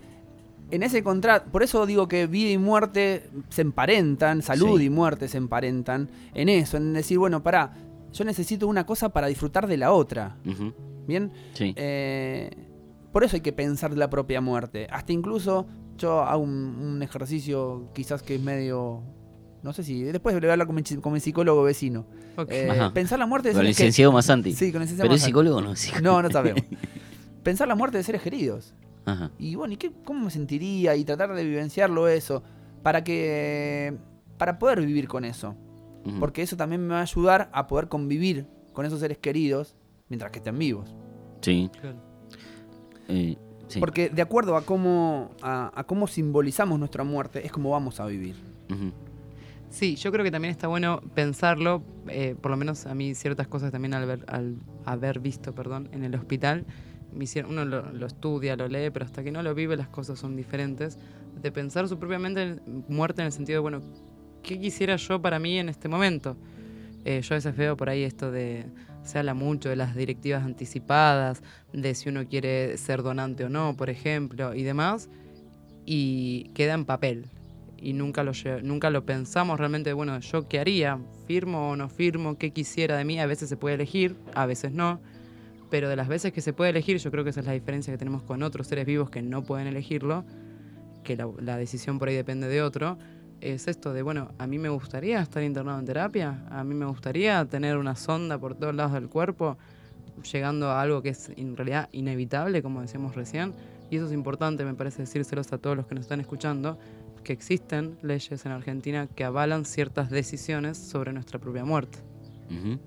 en ese contraste, por eso digo que vida y muerte se emparentan, salud Sí. y muerte se emparentan en eso, en decir, bueno, pará, yo necesito una cosa para disfrutar de la otra. ¿Bien? Sí. Eh, por eso hay que pensar la propia muerte. Hasta incluso yo hago un, un ejercicio quizás que es medio... No sé si... Después le voy a hablar con mi, chi- con mi psicólogo vecino. ok. Eh, pensar la muerte de Con el seres que- licenciado Masanti. Sí, con el licenciado Pero es psicólogo o no es psicólogo. No, no sabemos. pensar la muerte de seres queridos. Ajá. Y bueno, ¿y qué, cómo me sentiría? Y tratar de vivenciarlo eso. Para que... Para poder vivir con eso. Porque eso también me va a ayudar a poder convivir con esos seres queridos mientras que estén vivos. Sí. Claro. Eh, sí. Porque de acuerdo a cómo, a, a cómo simbolizamos nuestra muerte, es como vamos a vivir. Ujú. Sí, yo creo que también está bueno pensarlo, eh, por lo menos a mí ciertas cosas también al, ver- al haber visto perdón, en el hospital, me hicieron- uno lo, lo estudia, lo lee, pero hasta que no lo vive las cosas son diferentes, de pensar su propia mente muerte en el sentido de, bueno, ¿qué quisiera yo para mí en este momento? Eh, yo a veces veo por ahí esto de, se habla mucho de las directivas anticipadas, de si uno quiere ser donante o no, por ejemplo, y demás, y queda en papel. Y nunca lo, nunca lo pensamos realmente, bueno, ¿yo qué haría? ¿Firmo o no firmo? ¿Qué quisiera de mí? A veces se puede elegir, a veces no. Pero de las veces que se puede elegir, yo creo que esa es la diferencia que tenemos con otros seres vivos que no pueden elegirlo, que la, la decisión por ahí depende de otro, es esto de, bueno, a mí me gustaría estar internado en terapia, a mí me gustaría tener una sonda por todos lados del cuerpo, llegando a algo que es en realidad inevitable, como decíamos recién, y eso es importante, me parece decírselos a todos los que nos están escuchando, que existen leyes en Argentina que avalan ciertas decisiones sobre nuestra propia muerte. Ujú.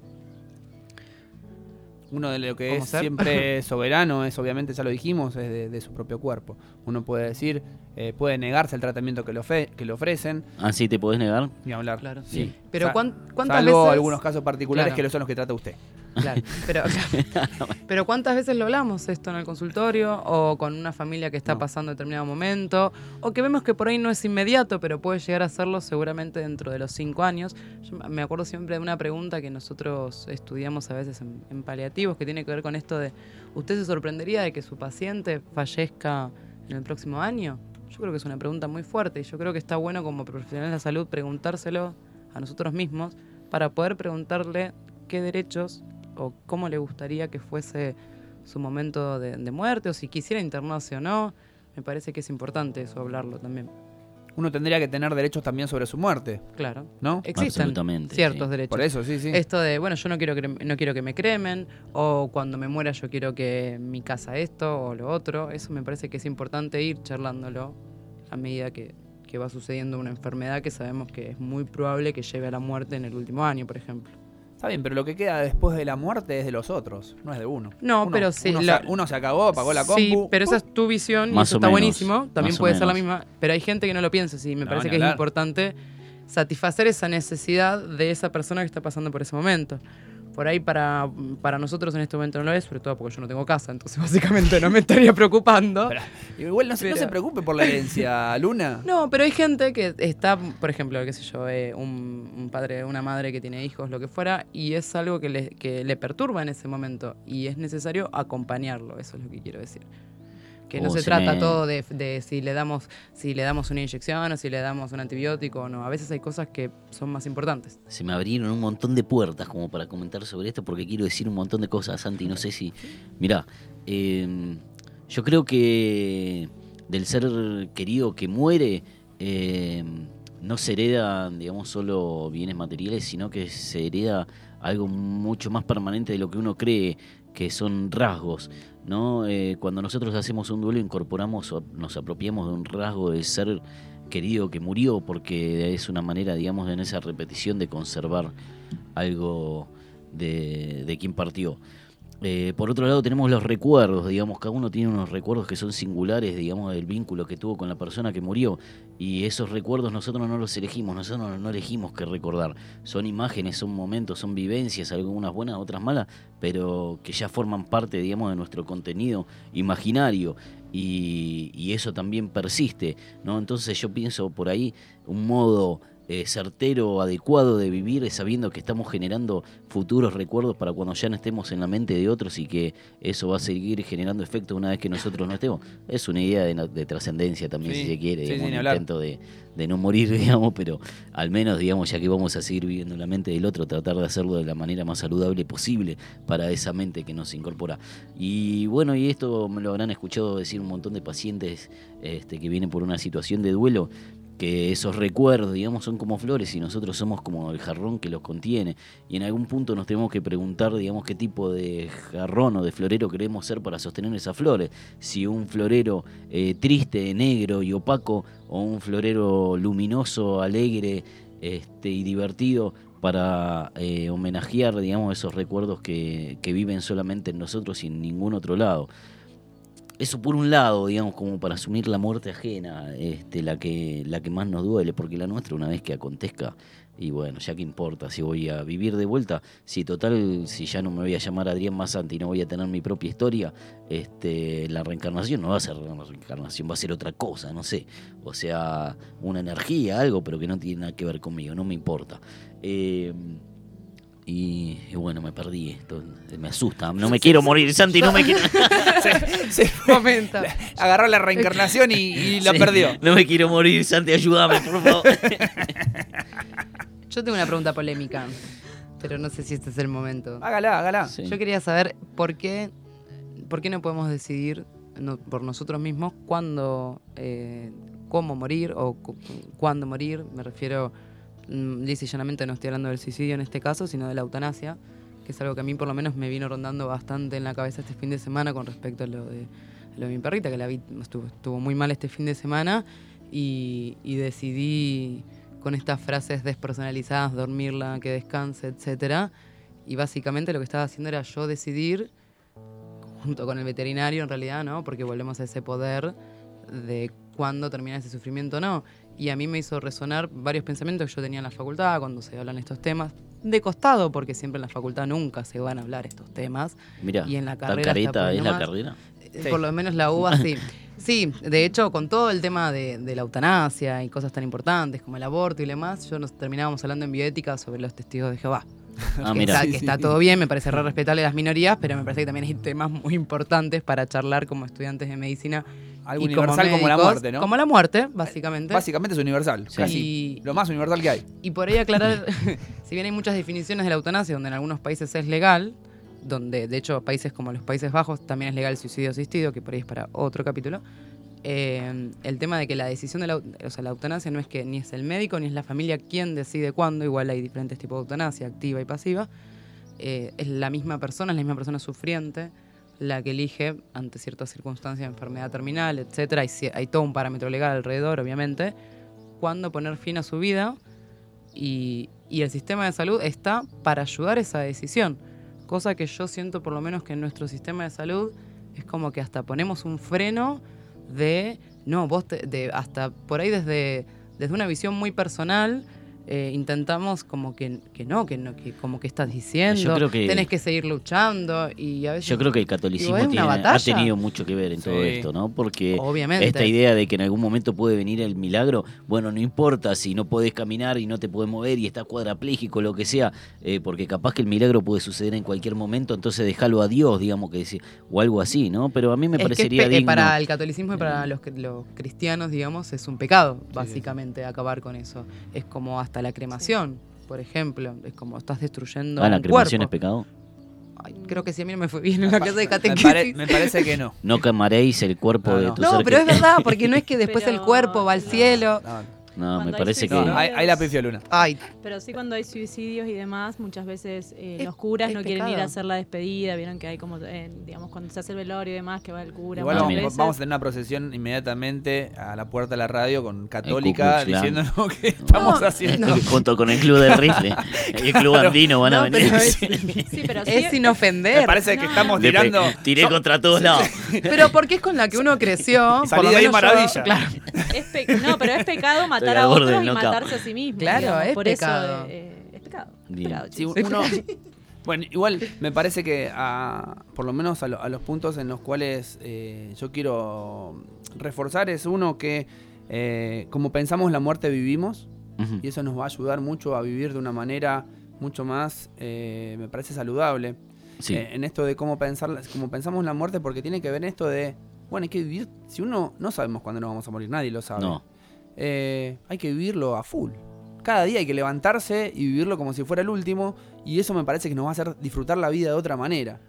Uno de lo que ¿Cómo es ser? siempre soberano es, obviamente, ya lo dijimos, es de, de su propio cuerpo. Uno puede decir, eh, puede negarse el tratamiento que le, ofe- que le ofrecen, Ah, sí, te podés negar. ni hablar. Claro. Sí. Pero Sa- cuán- ¿cuántas Salvo veces... algunos casos particulares Claro. que son los que trata usted. Claro, pero, pero ¿cuántas veces lo hablamos esto en el consultorio o con una familia que está No. pasando determinado momento o que vemos que por ahí no es inmediato, pero puede llegar a serlo seguramente dentro de los cinco años? Yo me acuerdo siempre de una pregunta que nosotros estudiamos a veces en, en paliativos que tiene que ver con esto de, ¿usted se sorprendería de que su paciente fallezca en el próximo año? Yo creo que es una pregunta muy fuerte y yo creo que está bueno como profesionales de la salud preguntárselo a nosotros mismos para poder preguntarle qué derechos o cómo le gustaría que fuese su momento de, de muerte o si quisiera internarse o no. Me parece que es importante eso hablarlo también. Uno tendría que tener derechos también sobre su muerte, Claro. ¿no? Existen Absolutamente, ciertos sí. derechos. Por eso, sí, sí. Esto de, bueno, yo no quiero, que, no quiero que me cremen, o cuando me muera yo quiero que mi casa esto o lo otro. Eso me parece que es importante ir charlándolo a medida que, que va sucediendo una enfermedad que sabemos que es muy probable que lleve a la muerte en el último año, por ejemplo. Está bien, pero lo que queda después de la muerte es de los otros, no es de uno. No, Uno- pero sí, Uno, la- se, uno se acabó, apagó la compu. Sí, pero esa es tu visión y eso está menos, buenísimo. También más puede ser la misma, pero hay gente que no lo piensa así. Me No, parece que es importante satisfacer esa necesidad de esa persona que está pasando por ese momento. Por ahí para, para nosotros en este momento no lo es, sobre todo porque yo no tengo casa, entonces básicamente no me estaría preocupando. Pero, igual no, se- no Pero- se preocupe por la herencia, Luna. No, pero hay gente que está, por ejemplo, qué sé yo, eh, un, un padre, una madre que tiene hijos, lo que fuera, y es algo que le, que le perturba en ese momento y es necesario acompañarlo, eso es lo que quiero decir. Que no Oh, se se trata me- todo de, de si le damos si le damos una inyección o si le damos un antibiótico o no. A veces hay cosas que son más importantes. Se me abrieron un montón de puertas como para comentar sobre esto porque quiero decir un montón de cosas, Santi. No sé si. Mirá, eh, yo creo que del ser querido que muere eh, no se hereda, digamos, solo bienes materiales, sino que se hereda algo mucho más permanente de lo que uno cree que son rasgos, ¿no? Eh, cuando nosotros hacemos un duelo incorporamos o nos apropiamos de un rasgo del ser querido que murió porque es una manera, digamos, en esa repetición de conservar algo de, de quien partió. Eh, por otro lado tenemos los recuerdos, digamos, cada uno tiene unos recuerdos que son singulares, digamos, del vínculo que tuvo con la persona que murió. Y esos recuerdos nosotros no los elegimos, nosotros no, elegimos qué recordar. Son imágenes, son momentos, son vivencias, algunas buenas, otras malas, pero que ya forman parte, digamos, de nuestro contenido imaginario. Y, y eso también persiste, ¿no? Entonces yo pienso por ahí un modo eh, certero, adecuado de vivir, es sabiendo que estamos generando futuros recuerdos para cuando ya no estemos en la mente de otros y que eso va a seguir generando efecto una vez que nosotros no estemos. Es una idea de, trascendencia también, Sí, si se quiere, sí, un intento de, de no morir, digamos, pero al menos, digamos, ya que vamos a seguir viviendo en la mente del otro, tratar de hacerlo de la manera más saludable posible para esa mente que nos incorpora. Y bueno, y esto me lo habrán escuchado decir un montón de pacientes este, que vienen por una situación de duelo, que esos recuerdos, digamos, son como flores y nosotros somos como el jarrón que los contiene. Y en algún punto nos tenemos que preguntar, digamos, qué tipo de jarrón o de florero queremos ser para sostener esas flores. Si un florero eh, triste, negro y opaco, o un florero luminoso, alegre este, y divertido para eh, homenajear, digamos, esos recuerdos que, que viven solamente en nosotros y en ningún otro lado. Eso por un lado, digamos, como para asumir la muerte ajena, este, la que, la que más nos duele, porque la nuestra una vez que acontezca, y bueno, ya que importa, si voy a vivir de vuelta, si total, si ya no me voy a llamar Adrián Masanti y no voy a tener mi propia historia, este, la reencarnación no va a ser reencarnación, va a ser otra cosa, no sé. O sea, una energía, algo, pero que no tiene nada que ver conmigo, no me importa. Eh, y, y bueno, me perdí esto, me asusta, no me quiero morir, Santi, no me quiero... Se fue. Agarró la reencarnación y, y la Sí, perdió. No me quiero morir, Santi, ayúdame, por favor. Yo tengo una pregunta polémica, pero no sé si este es el momento. Hágala, hágala. Yo quería saber por qué, por qué no podemos decidir no- por nosotros mismos cuándo, eh, cómo morir o cu- cuándo morir. Me refiero, lisa y llanamente no estoy hablando del suicidio en este caso, sino de la eutanasia, que es algo que a mí por lo menos me vino rondando bastante en la cabeza este fin de semana con respecto a lo de, a lo de mi perrita, que la vi, estuvo, muy mal este fin de semana y, y decidí con estas frases despersonalizadas, dormirla, que descanse, etcétera. Y básicamente lo que estaba haciendo era yo decidir, junto con el veterinario en realidad, ¿no? Porque volvemos a ese poder de cuándo termina ese sufrimiento o no. Y a mí me hizo resonar varios pensamientos que yo tenía en la facultad cuando se hablan estos temas. De costado, porque siempre en la facultad nunca se van a hablar estos temas. Mirá, y en la ¿tan carrera por es la carrera? Eh, Por lo menos la UBA sí. Sí, de hecho, con todo el tema de, de la eutanasia y cosas tan importantes como el aborto y demás, yo nos terminábamos hablando en bioética sobre los testigos de Jehová. Ah, que mira. está, Sí, que sí. está todo bien, me parece re respetable las minorías, pero me parece que también hay temas muy importantes para charlar como estudiantes de medicina. Algo y universal como la muerte, ¿no? Como la muerte, básicamente. Básicamente es universal, Sí. casi. Y- Lo más universal que hay. Y por ahí aclarar, si bien hay muchas definiciones de la eutanasia, donde en algunos países es legal, donde de hecho países como los Países Bajos también es legal el suicidio asistido, que por ahí es para otro capítulo, eh, el tema de que la decisión de la, o sea, la eutanasia no es que ni es el médico ni es la familia quien decide cuándo, igual hay diferentes tipos de eutanasia, activa y pasiva, eh, es la misma persona, es la misma persona sufriente la que elige ante ciertas circunstancias enfermedad terminal, etcétera, hay, hay todo un parámetro legal alrededor, obviamente, cuándo poner fin a su vida y, y el sistema de salud está para ayudar esa decisión. Cosa que yo siento por lo menos que en nuestro sistema de salud es como que hasta ponemos un freno de, no, vos, te- de, hasta por ahí desde, desde una visión muy personal, eh, intentamos como que, que no, que no, que como que estás diciendo, Yo creo que- tenés que seguir luchando y a veces... Yo creo que el catolicismo digo, ¿es una tiene- ha tenido mucho que ver en todo esto, ¿no? Porque Obviamente. esta idea de que en algún momento puede venir el milagro, bueno, no importa si no podés caminar y no te podés mover y estás cuadrapléjico, lo que sea, eh, porque capaz que el milagro puede suceder en cualquier momento, entonces déjalo a Dios, digamos que decir, o algo así, ¿no? Pero a mí me Es que parecería pe- eh, digno. para el catolicismo y para los, los cristianos, digamos, es un pecado, básicamente, acabar con eso. Es como hasta la cremación, por ejemplo. Es como estás destruyendo Ah, la un cremación cuerpo. es pecado. Ay, creo que si a mí no me fue bien en la clase de Me, catequesis. pare- me parece que no. No quemaréis el cuerpo de tu No, ser pero es querido. verdad, porque no es que después el cuerpo va al cielo. No, me Cuando hay parece que... No, ahí la pifió Luna. Ay, Pero sí cuando hay suicidios y demás, muchas veces eh, los curas no quieren ir a hacer la despedida, vieron que hay como, eh, digamos, cuando se hace el velorio y demás, que va el cura. Igual vamos, veces. vamos a tener una procesión inmediatamente a la puerta de la radio con Católica diciéndonos que estamos haciendo. Junto con el club del rifle, el club Claro. andino van a No, venir. pero es- Sí, pero es sin ofender. Me parece que estamos tirando. Tiré contra todos lados. Pero porque es con la que uno creció. por Salí lo de ahí menos yo- maravilla. claro. Es no, pero es pecado matar Estoy a otros y matarse a sí mismo. Claro, digamos. es Por pecado. eso eh, es pecado. es pecado, uno- bueno, igual me parece que a- por lo menos a, lo- a los puntos en los cuales eh, yo quiero reforzar es uno que eh, como pensamos la muerte vivimos y eso nos va a ayudar mucho a vivir de una manera mucho más, eh, me parece saludable. Sí. Eh, en esto de cómo pensar, cómo pensamos la muerte, porque tiene que ver en esto de, bueno, hay que vivir, si uno no sabemos cuándo nos vamos a morir, nadie lo sabe. No. Eh, hay que vivirlo a full. Cada día hay que levantarse y vivirlo como si fuera el último, y eso me parece que nos va a hacer disfrutar la vida de otra manera.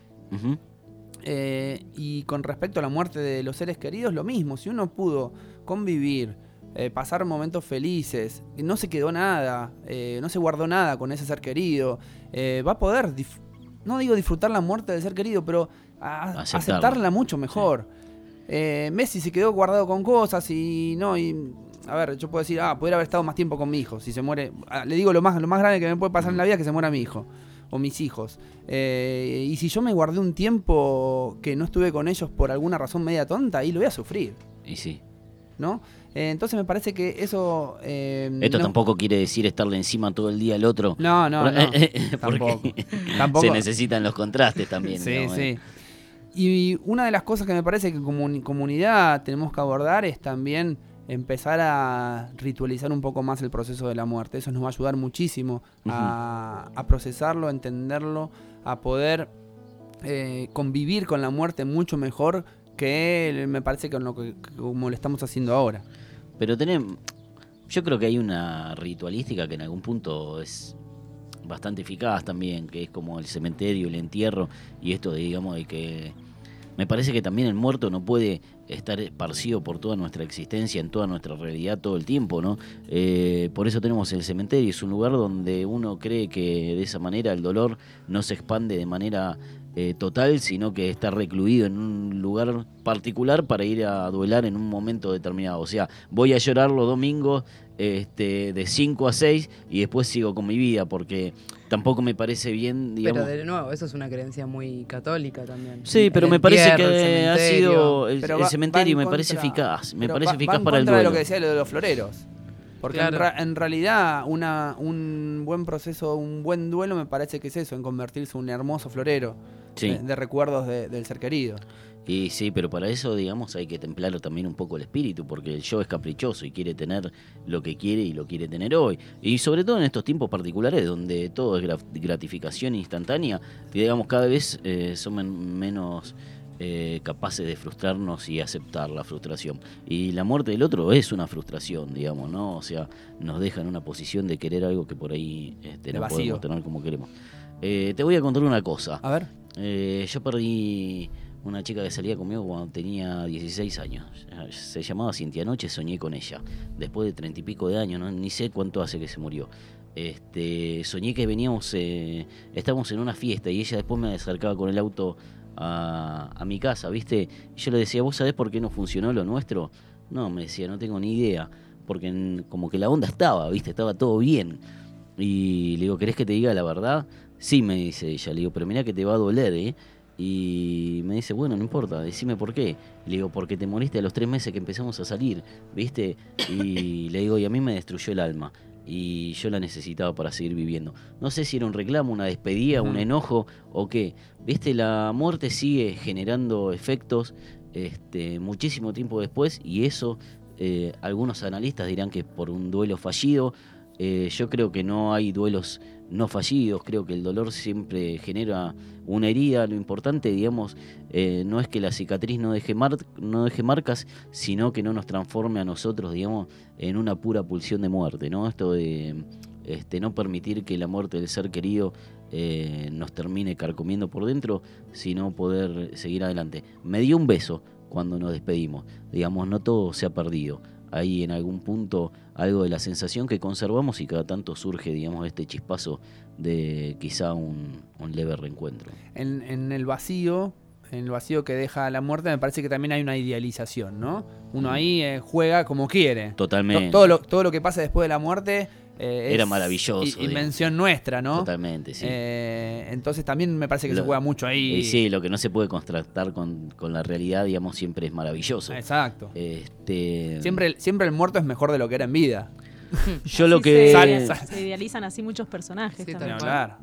Eh, y con respecto a la muerte de los seres queridos, lo mismo. Si uno pudo convivir, eh, pasar momentos felices, no se quedó nada, no se guardó nada con ese ser querido, va a poder, no digo disfrutar la muerte del ser querido, pero Aceptarla. aceptarla mucho mejor. Eh, Messi se quedó guardado con cosas y no, y a ver, yo puedo decir, ah, podría haber estado más tiempo con mi hijo. Si se muere, ah, le digo lo más, lo más grande que me puede pasar en la vida es que se muera mi hijo. o mis hijos. Eh, y si yo me guardé un tiempo que no estuve con ellos por alguna razón media tonta, ahí lo voy a sufrir. Y sí. ¿No? Eh, entonces me parece que eso... eh, Esto no- tampoco quiere decir estarle encima todo el día al otro. No, no, no. Tampoco. Tampoco. Se necesitan los contrastes también. Sí, digamos, sí. ¿eh? Y una de las cosas que me parece que como uni- comunidad tenemos que abordar es también empezar a ritualizar un poco más el proceso de la muerte. Eso nos va a ayudar muchísimo a, a procesarlo, a entenderlo, a poder eh, convivir con la muerte mucho mejor que me parece con lo que que como lo estamos haciendo ahora. Pero tenemos. Yo creo que hay una ritualística que en algún punto es bastante eficaz también, que es como el cementerio, el entierro, y esto de, digamos, de que. Me parece que también el muerto no puede estar esparcido por toda nuestra existencia, en toda nuestra realidad todo el tiempo, ¿no? Eh, por eso tenemos el cementerio, es un lugar donde uno cree que de esa manera el dolor no se expande de manera eh, total, sino que está recluido en un lugar particular para ir a duelar en un momento determinado. O sea, voy a llorar los domingos este, de 5 a 6 y después sigo con mi vida, porque tampoco me parece bien, digamos... Pero de nuevo, eso es una creencia muy católica también. Sí, pero El me parece que ha sido el, cementerio me parece eficaz, me parece va- eficaz en para el contra de duelo. lo que decía lo de los floreros. Porque en, ra- en realidad una, un buen proceso, un buen duelo me parece que es eso, en convertirse en un hermoso florero Sí. de, de recuerdos de- del ser querido. Y sí, pero para eso, digamos, hay que templar también un poco el espíritu, porque el yo es caprichoso y quiere tener lo que quiere y lo quiere tener hoy. Y sobre todo en estos tiempos particulares, donde todo es gra- gratificación instantánea, y digamos, cada vez eh, son men- menos eh, capaces de frustrarnos y aceptar la frustración. Y la muerte del otro es una frustración, digamos, ¿no? O sea, nos deja en una posición de querer algo que por ahí este, no podemos tener como queremos. Eh, te voy a contar una cosa. A ver. Eh, yo perdí una chica que salía conmigo cuando tenía 16 años. Se llamaba Cintia Anoche, soñé con ella. Después de treinta y pico de años, ¿no? ni sé cuánto hace que se murió. Este, soñé que veníamos, eh, estábamos en una fiesta y ella después me acercaba con el auto a, a mi casa, ¿viste? Yo le decía, ¿vos sabés por qué no funcionó lo nuestro? No, me decía, no tengo ni idea. Porque en- como que la onda estaba, ¿viste? Estaba todo bien. Y le digo, ¿querés que te diga la verdad? Sí, me dice ella. Le digo, pero mira que te va a doler, ¿eh? Y me dice, bueno, no importa, decime por qué. Le digo, porque te moriste a los tres meses que empezamos a salir, ¿viste? Y le digo, y a mí me destruyó el alma. Y yo la necesitaba para seguir viviendo. No sé si era un reclamo, una despedida, un enojo o qué. ¿Viste? La muerte sigue generando efectos este, muchísimo tiempo después y eso eh, algunos analistas dirán que por un duelo fallido. Eh, yo creo que no hay duelos no fallidos, creo que el dolor siempre genera una herida. Lo importante, digamos, eh, no es que la cicatriz no deje, mar- no deje marcas, sino que no nos transforme a nosotros, digamos, en una pura pulsión de muerte, ¿no? Esto de este, no permitir que la muerte del ser querido eh, nos termine carcomiendo por dentro, sino poder seguir adelante. Me dio un beso cuando nos despedimos, digamos, no todo se ha perdido. Hay en algún punto algo de la sensación que conservamos y cada tanto surge, digamos, este chispazo de quizá un, un leve reencuentro. En, en el vacío, en el vacío que deja la muerte, me parece que también hay una idealización, ¿no? Uno ahí eh, juega como quiere. Totalmente. To- Todo lo, todo lo que pasa después de la muerte eh, Era es maravilloso. Invención nuestra, ¿no? Totalmente, sí. Eh, entonces también me parece que se juega mucho ahí. Y sí, lo que no se puede contrastar con, con la realidad, digamos, siempre es maravilloso. Exacto. Este, Siempre, el- siempre el muerto es mejor de lo que era en vida. Yo lo que... Se, se idealizan así muchos personajes Sí, también.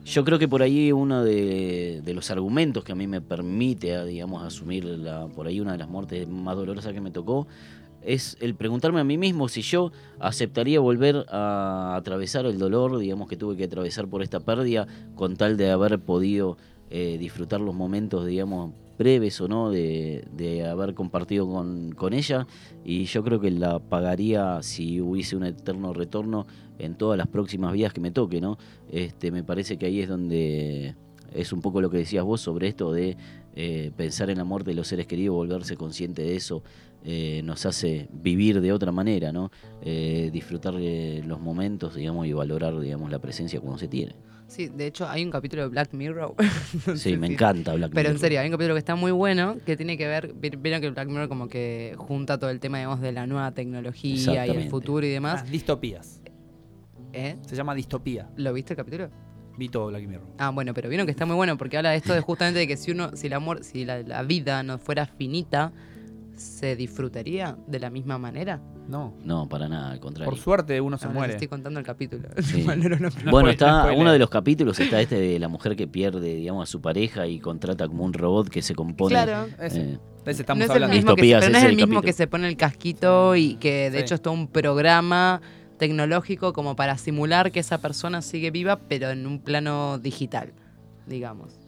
Yo creo que por ahí uno de, de los argumentos que a mí me permite, digamos, asumir la, por ahí una de las muertes más dolorosas que me tocó, es el preguntarme a mí mismo si yo aceptaría volver a atravesar el dolor, digamos, que tuve que atravesar por esta pérdida, con tal de haber podido eh, disfrutar los momentos, digamos, breves o no, de, de haber compartido con, con ella. Y yo creo que la pagaría si hubiese un eterno retorno en todas las próximas vidas que me toque, ¿no? Este, me parece que ahí es donde es un poco lo que decías vos sobre esto de eh, pensar en la muerte de los seres queridos, volverse consciente de eso, eh, nos hace vivir de otra manera, ¿no? Eh, disfrutar de los momentos, digamos, y valorar, digamos, la presencia cuando se tiene. Sí, de hecho hay un capítulo de Black Mirror. No Sí, me si- encanta Black Pero en Mirror. serio, hay un capítulo que está muy bueno que tiene que ver, vi- vieron que Black Mirror como que junta todo el tema, digamos, de la nueva tecnología y el futuro y demás. Ah, distopías. ¿Eh? Se llama distopía. ¿Lo viste el capítulo? Vi todo Black Mirror. Ah, bueno, pero vieron que está muy bueno porque habla de esto de justamente de que si uno, si la si la, la vida no fuera finita, ¿se disfrutaría de la misma manera? No. No, para nada, al contrario. Por suerte uno se Ahora les muere. estoy contando el capítulo. Sí. No No bueno, está spoiler. uno de los capítulos está este de la mujer que pierde, digamos, a su pareja y contrata como un robot que se compone. Claro. Ese. eh, ese no estamos es el hablando. mismo, que, Distopías, pero no es es el el mismo capítulo. que se pone el casquito y que de Sí. hecho es todo un programa tecnológico como para simular que esa persona sigue viva, pero en un plano digital, digamos.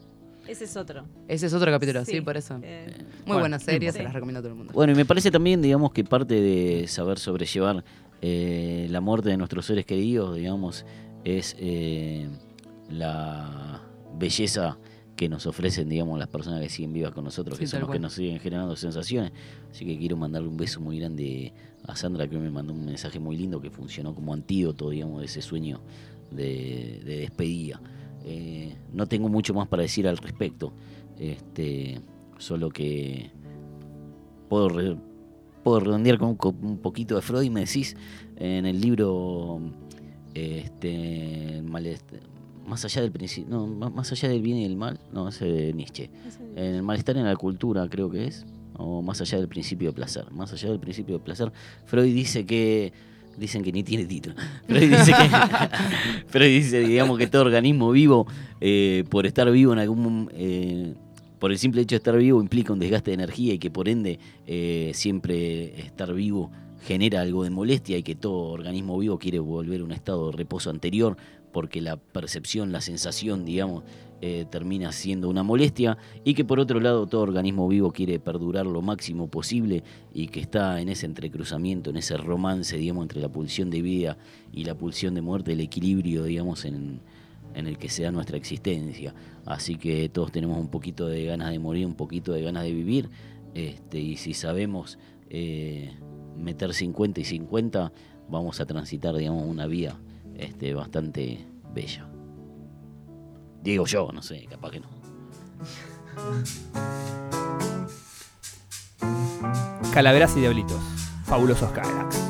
Ese es otro. Ese es otro capítulo, sí, Sí, por eso. eh, Muy bueno, buena serie, sí. se las recomiendo a todo el mundo. Bueno, y me parece también, digamos, que parte de saber sobrellevar eh, la muerte de nuestros seres queridos, digamos, es eh, la belleza que nos ofrecen, digamos, las personas que siguen vivas con nosotros, Sí, que son los que nos siguen generando sensaciones. Así que quiero mandarle un beso muy grande a Sandra, que me mandó un mensaje muy lindo que funcionó como antídoto, digamos, de ese sueño de, de despedida. Eh, no tengo mucho más para decir al respecto, este, solo que puedo, re- puedo redondear con un, poquito de Freud, me decís, en el libro este, el malest- más allá del principio, no, más allá del bien y del mal, no, ese de Nietzsche. En el malestar en la cultura creo que es, o más allá del principio de placer. Más allá del principio de placer, Freud dice que dicen que ni tiene título. Freud dice que Freud dice, digamos que todo organismo vivo eh, por estar vivo en algún eh, por el simple hecho de estar vivo implica un desgaste de energía y que por ende eh, siempre estar vivo genera algo de molestia y que todo organismo vivo quiere volver a un estado de reposo anterior porque la percepción, la sensación, digamos, eh, termina siendo una molestia y que por otro lado todo organismo vivo quiere perdurar lo máximo posible y que está en ese entrecruzamiento, en ese romance, digamos, entre la pulsión de vida y la pulsión de muerte, el equilibrio, digamos, en, el que se da nuestra existencia. Así que todos tenemos un poquito de ganas de morir, un poquito de ganas de vivir, este, y si sabemos eh, meter 50 y 50, vamos a transitar, digamos, una vida este, bastante bella. Digo yo, no sé, capaz que no. Calaveras y diablitos. Fabulosos Cadillacs.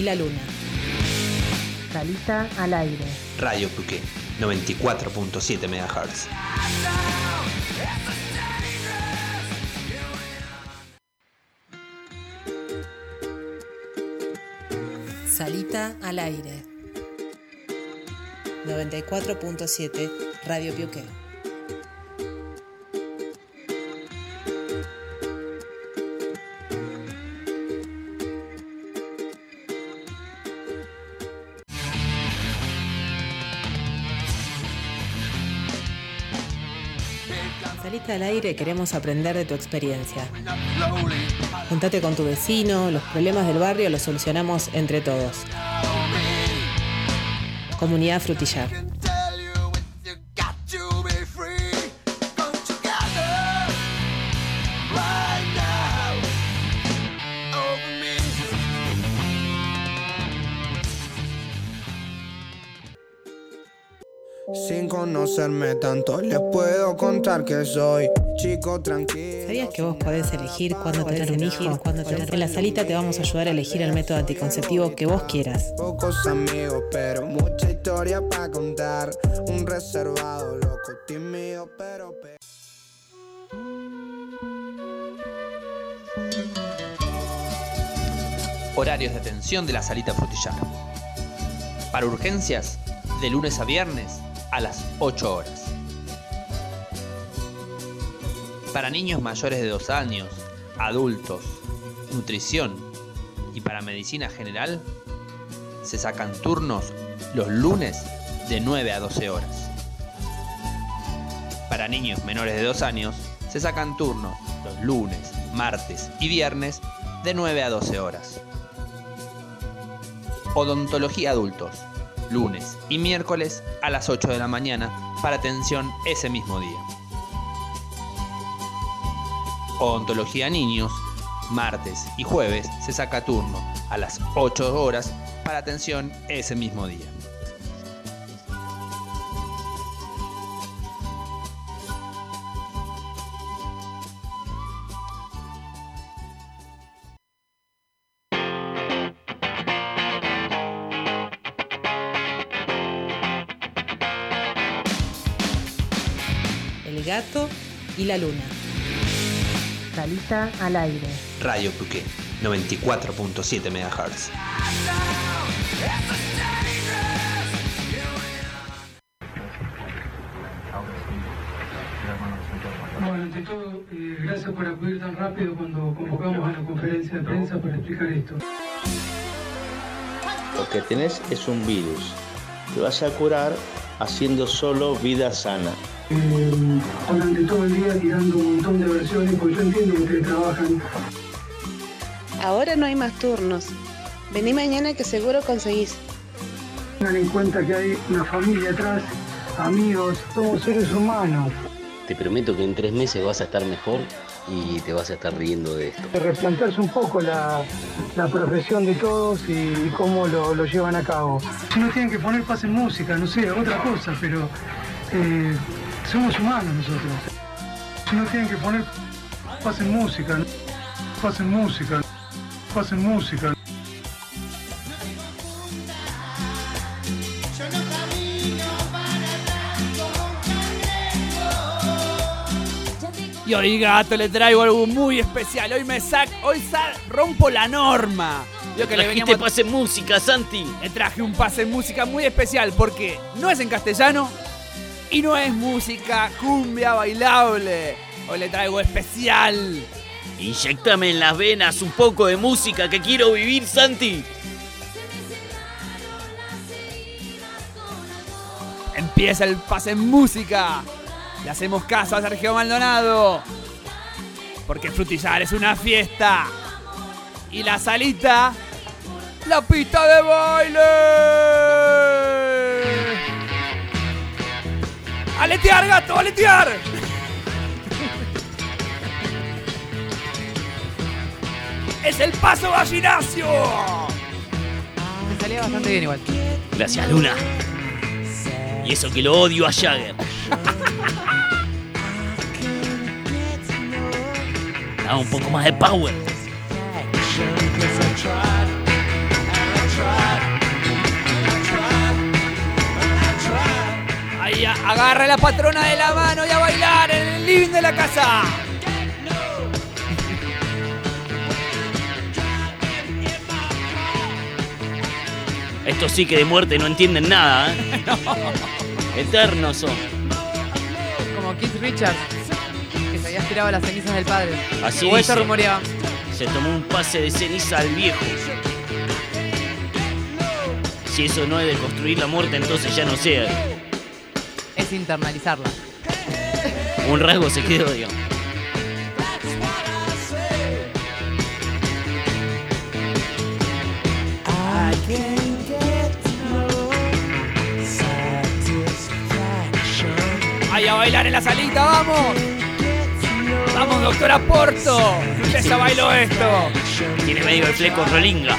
Y la luna. Salita al aire. Radio Puqué, 94.7 MHz. Salita al aire. 94.7 Radio Piuqué. Aire, queremos aprender de tu experiencia. Juntate con tu vecino, los problemas del barrio los solucionamos entre todos. Comunidad Frutillar. Sin conocerme tanto, les puedo contar que soy chico tranquilo. ¿Sabías que vos podés elegir cuándo tener un hijo? Cuándo tener... En la salita te vamos a ayudar a elegir el método anticonceptivo que vos quieras. Pocos amigos, pero mucha historia para contar. Un reservado, loco, tímido, pero. pe- Horarios de atención de la salita frutillar. Para urgencias, de lunes a viernes a las 8 horas. Para niños mayores de 2 años, adultos, nutrición y para medicina general, se sacan turnos los lunes de 9 a 12 horas. Para niños menores de 2 años, se sacan turnos los lunes, martes y viernes de 9 a 12 horas. Odontología adultos, lunes y miércoles a las 8 de la mañana para atención ese mismo día. Odontología niños, martes y jueves se saca turno a las 8 horas para atención ese mismo día. El gato y la luna. Salita al aire. Radio Puqué, 94.7 MHz. Bueno, ante todo, eh, gracias por acudir tan rápido cuando convocamos a la conferencia de prensa para explicar esto. Lo que tenés es un virus. Te vas a curar haciendo solo vida sana. Eh, durante todo el día tirando un montón de versiones, porque yo entiendo que ustedes trabajan. Ahora no hay más turnos. Vení mañana que seguro conseguís. Tengan en cuenta que hay una familia atrás, amigos, somos seres humanos. Te prometo que en tres meses vas a estar mejor y te vas a estar riendo de esto. De replantearse un poco la, profesión de todos y, cómo lo, lo llevan a cabo. Si no tienen que poner paz en música, no sé, otra cosa, pero eh, somos humanos nosotros. Si no tienen que poner paz en música, paz en música, paz en música. Y hoy, gato, le traigo algo muy especial. Hoy me sac, hoy sa- rompo la norma. Yo que le veníamos- pase música, Santi. le traje un pase en música muy especial porque no es en castellano y no es música cumbia bailable. Hoy le traigo especial. Inyectame en las venas un poco de música que quiero vivir, Santi. Empieza el pase en música. Le hacemos caso a Sergio Maldonado. Porque Frutillar es una fiesta. Y la salita, la pista de baile. ¡Aletear, gato, aletear! ¡Es el paso gallinacio! Me salía bastante bien igual. Gracias, Luna. Y eso que lo odio a Jagger. Dame un poco más de power. Ahí agarra a la patrona de la mano y a bailar en el living de la casa. Estos sí que de muerte no entienden nada, ¿eh? Eternos son. Como Keith Richards, que se había aspirado a las cenizas del padre. Así o dice. rumoreaba. Se tomó un pase de ceniza al viejo. Si eso no es de construir la muerte, entonces ya no sé. Es internalizarla. Un rasgo se quedó, digamos. Ahí a bailar en la salita, vamos. Vamos, doctora Porto. Usted ya bailó esto. Tiene medio el fleco rolinga.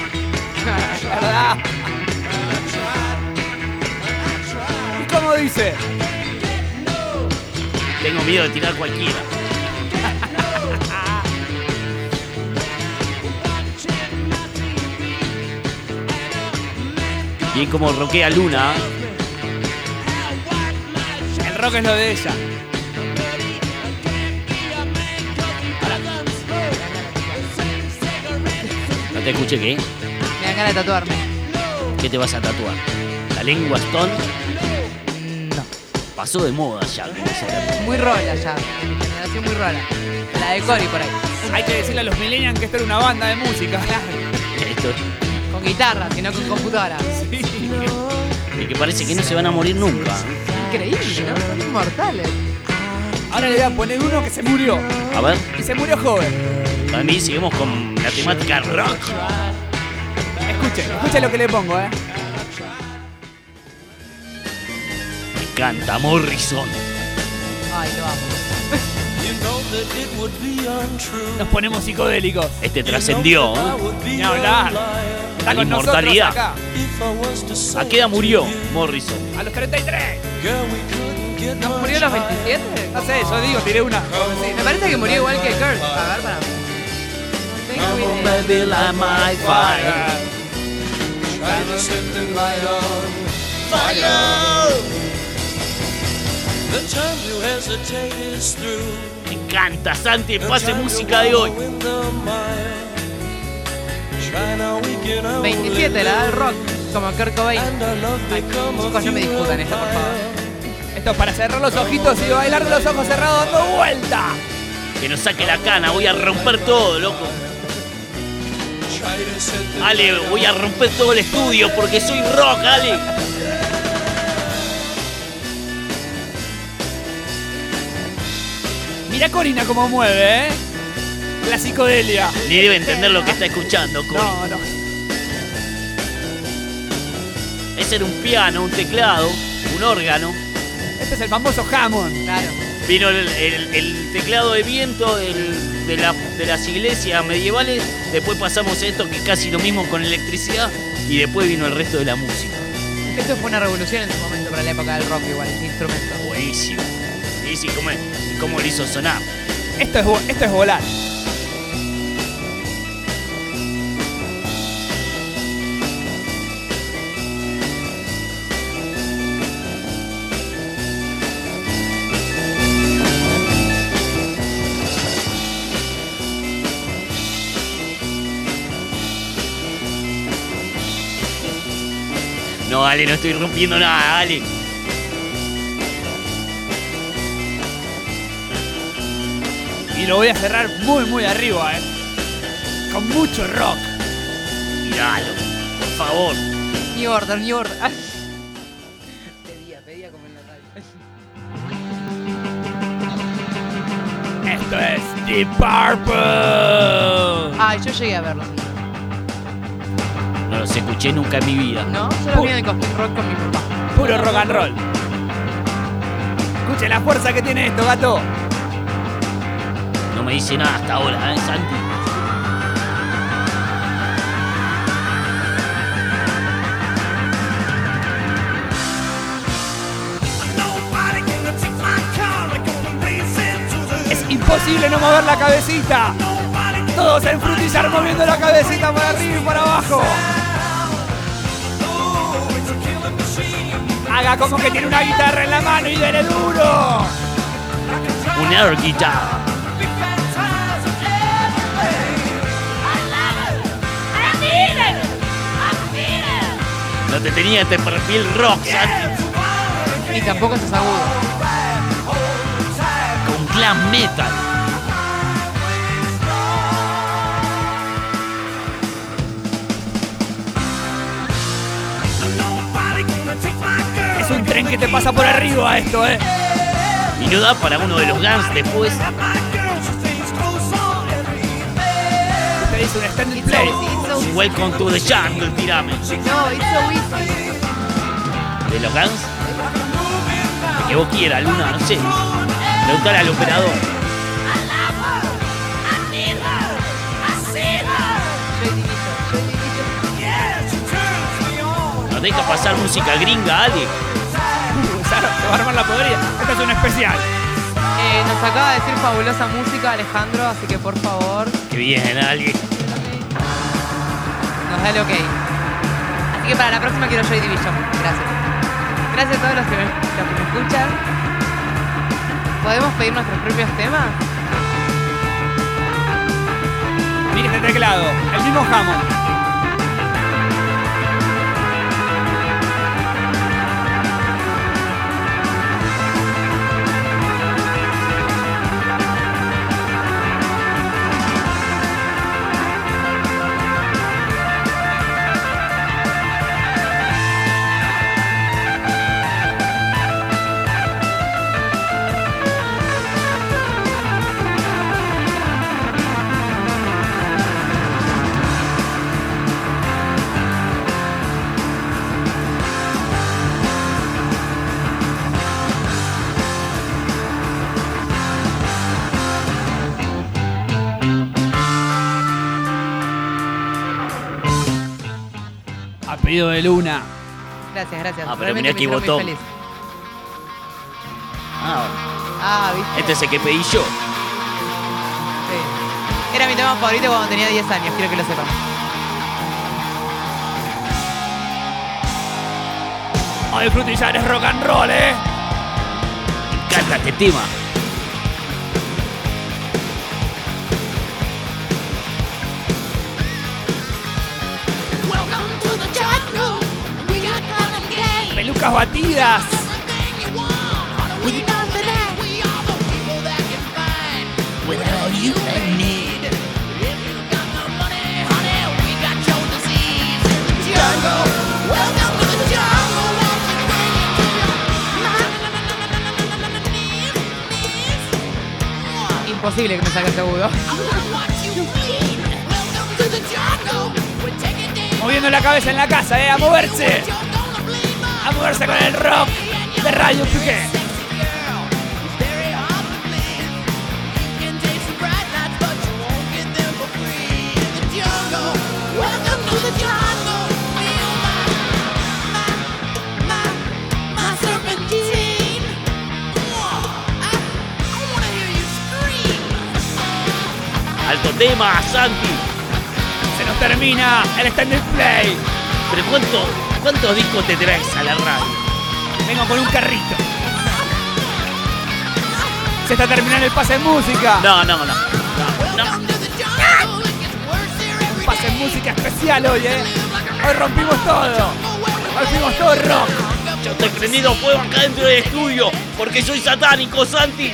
¿Verdad? ¿Y cómo dice? Tengo miedo de tirar cualquiera. Y como roquea Luna. Rock es lo de ella. No te escuché qué. Me dan ganas de tatuarme. ¿Qué te vas a tatuar? ¿La lengua Stone? No. Pasó de moda ya. Muy rola ya. Mi generación muy rola. La de Cory por ahí. Hay que decirle a los millennials que esto era una banda de música. Esto- Con guitarra, sino con computadora. y que parece que no se van a morir nunca. Increíble, ¿no? Son inmortales. Ahora le voy a poner uno que se murió. A ver, Y se murió joven. para mí seguimos con la temática rock. Escuchen, escuchen lo que le pongo, eh. Me encanta Morrison. Ay, lo amo. Nos ponemos psicodélicos. Este trascendió. ¿eh? Ni hablar. Está La con nosotros inmortalidad. acá. ¿A qué edad murió Morrison? A los 33. ¿No murió a los 27? No sé, yo digo, tiré una. Me parece que murió igual que Kurt. A ver, para. Me encanta, Santi, pase música de hoy. 27, la edad del rock. Como Kurt Cobain. Ay, chicos, no me discutan esto, por favor. Esto es para cerrar los ojitos y bailar con los ojos cerrados dando vuelta. Que nos saque la cana, voy a romper todo, loco. Ale, voy a romper todo el estudio porque soy rock, Ale. Mira Corina cómo mueve, ¿eh? La psicodelia. Ni debe entender lo que está escuchando, Cory. No, no. Ese era un piano, un teclado, un órgano. Este es el famoso Hammond. Claro. Vino el, el- el teclado de viento del- de, la- de las iglesias medievales. Después pasamos a esto que es casi lo mismo con electricidad. Y después vino el resto de la música. Esto fue una revolución en su momento para la época del rock, igual, ese instrumento. Buenísimo. Y sí, ¿cómo, y cómo lo hizo sonar? Esto es, vo- esto es volar. No, Ale, no estoy rompiendo nada, Ale. Y lo voy a cerrar muy, muy arriba, ¿eh? Con mucho rock. Miralo, por favor. New Order, New Order. Ay. Pedía, pedía como en la radio. Esto es Deep Purple. Ay, yo llegué a verlo. No los escuché nunca en mi vida. ¿No? Yo lo vi en el Cosquín Rock con mi papá. Puro rock and roll. Escuche la fuerza que tiene esto, gato. No me dice nada hasta ahora, ¿eh, Santi? Es imposible no mover la cabecita. Todos en frutillar moviendo la cabecita para arriba y para abajo. Haga como que tiene una guitarra en la mano y dele duro. Un air guitar. No te tenía este perfil rock, Santi. Ni tampoco es agudo. Con clan metal. Que te pasa por arriba esto, eh. Y no da para uno de los Guns después. Te dice un extended play. Welcome to the Jungle, tirame. No, it's so easy. ¿De los Guns? El que vos quieras, Luna, no sé. Preguntale al operador. No deja pasar música gringa, Ale. Armar la podrida. Esto es un especial. Eh, nos acaba de decir fabulosa música Alejandro, así que por favor, Que bien, Ale. nos da el ok. Así que para la próxima quiero Joy Division. Gracias. Gracias a todos los que me, los que me escuchan. ¿Podemos pedir nuestros propios temas? Mira este teclado. El mismo Hammond. A pedido de Luna. Gracias, gracias. Ah, pero mirá me que feliz. Ah, Ah, ¿viste? este es el que pedí yo. Sí. Era mi tema favorito cuando tenía 10 años, quiero que lo sepan. Hoy frutillar es rock and roll, eh. Me encanta este tema. Batidas. Imposible que me salga seguro. Moviendo la cabeza en la casa, eh. A moverse. A moverse con el rock de Radio Piqué. Alto tema, Santi. Se nos termina el extended play. Pero ¿cuánto, ¿cuántos discos te traes a la radio? Vengo con un carrito. Se está terminando el pase en música. No, no, no. no, no. Un pase en música especial hoy, eh. Hoy rompimos todo. Hacemos todo rock. Yo estoy prendido fuego acá dentro del estudio porque soy satánico, Santi.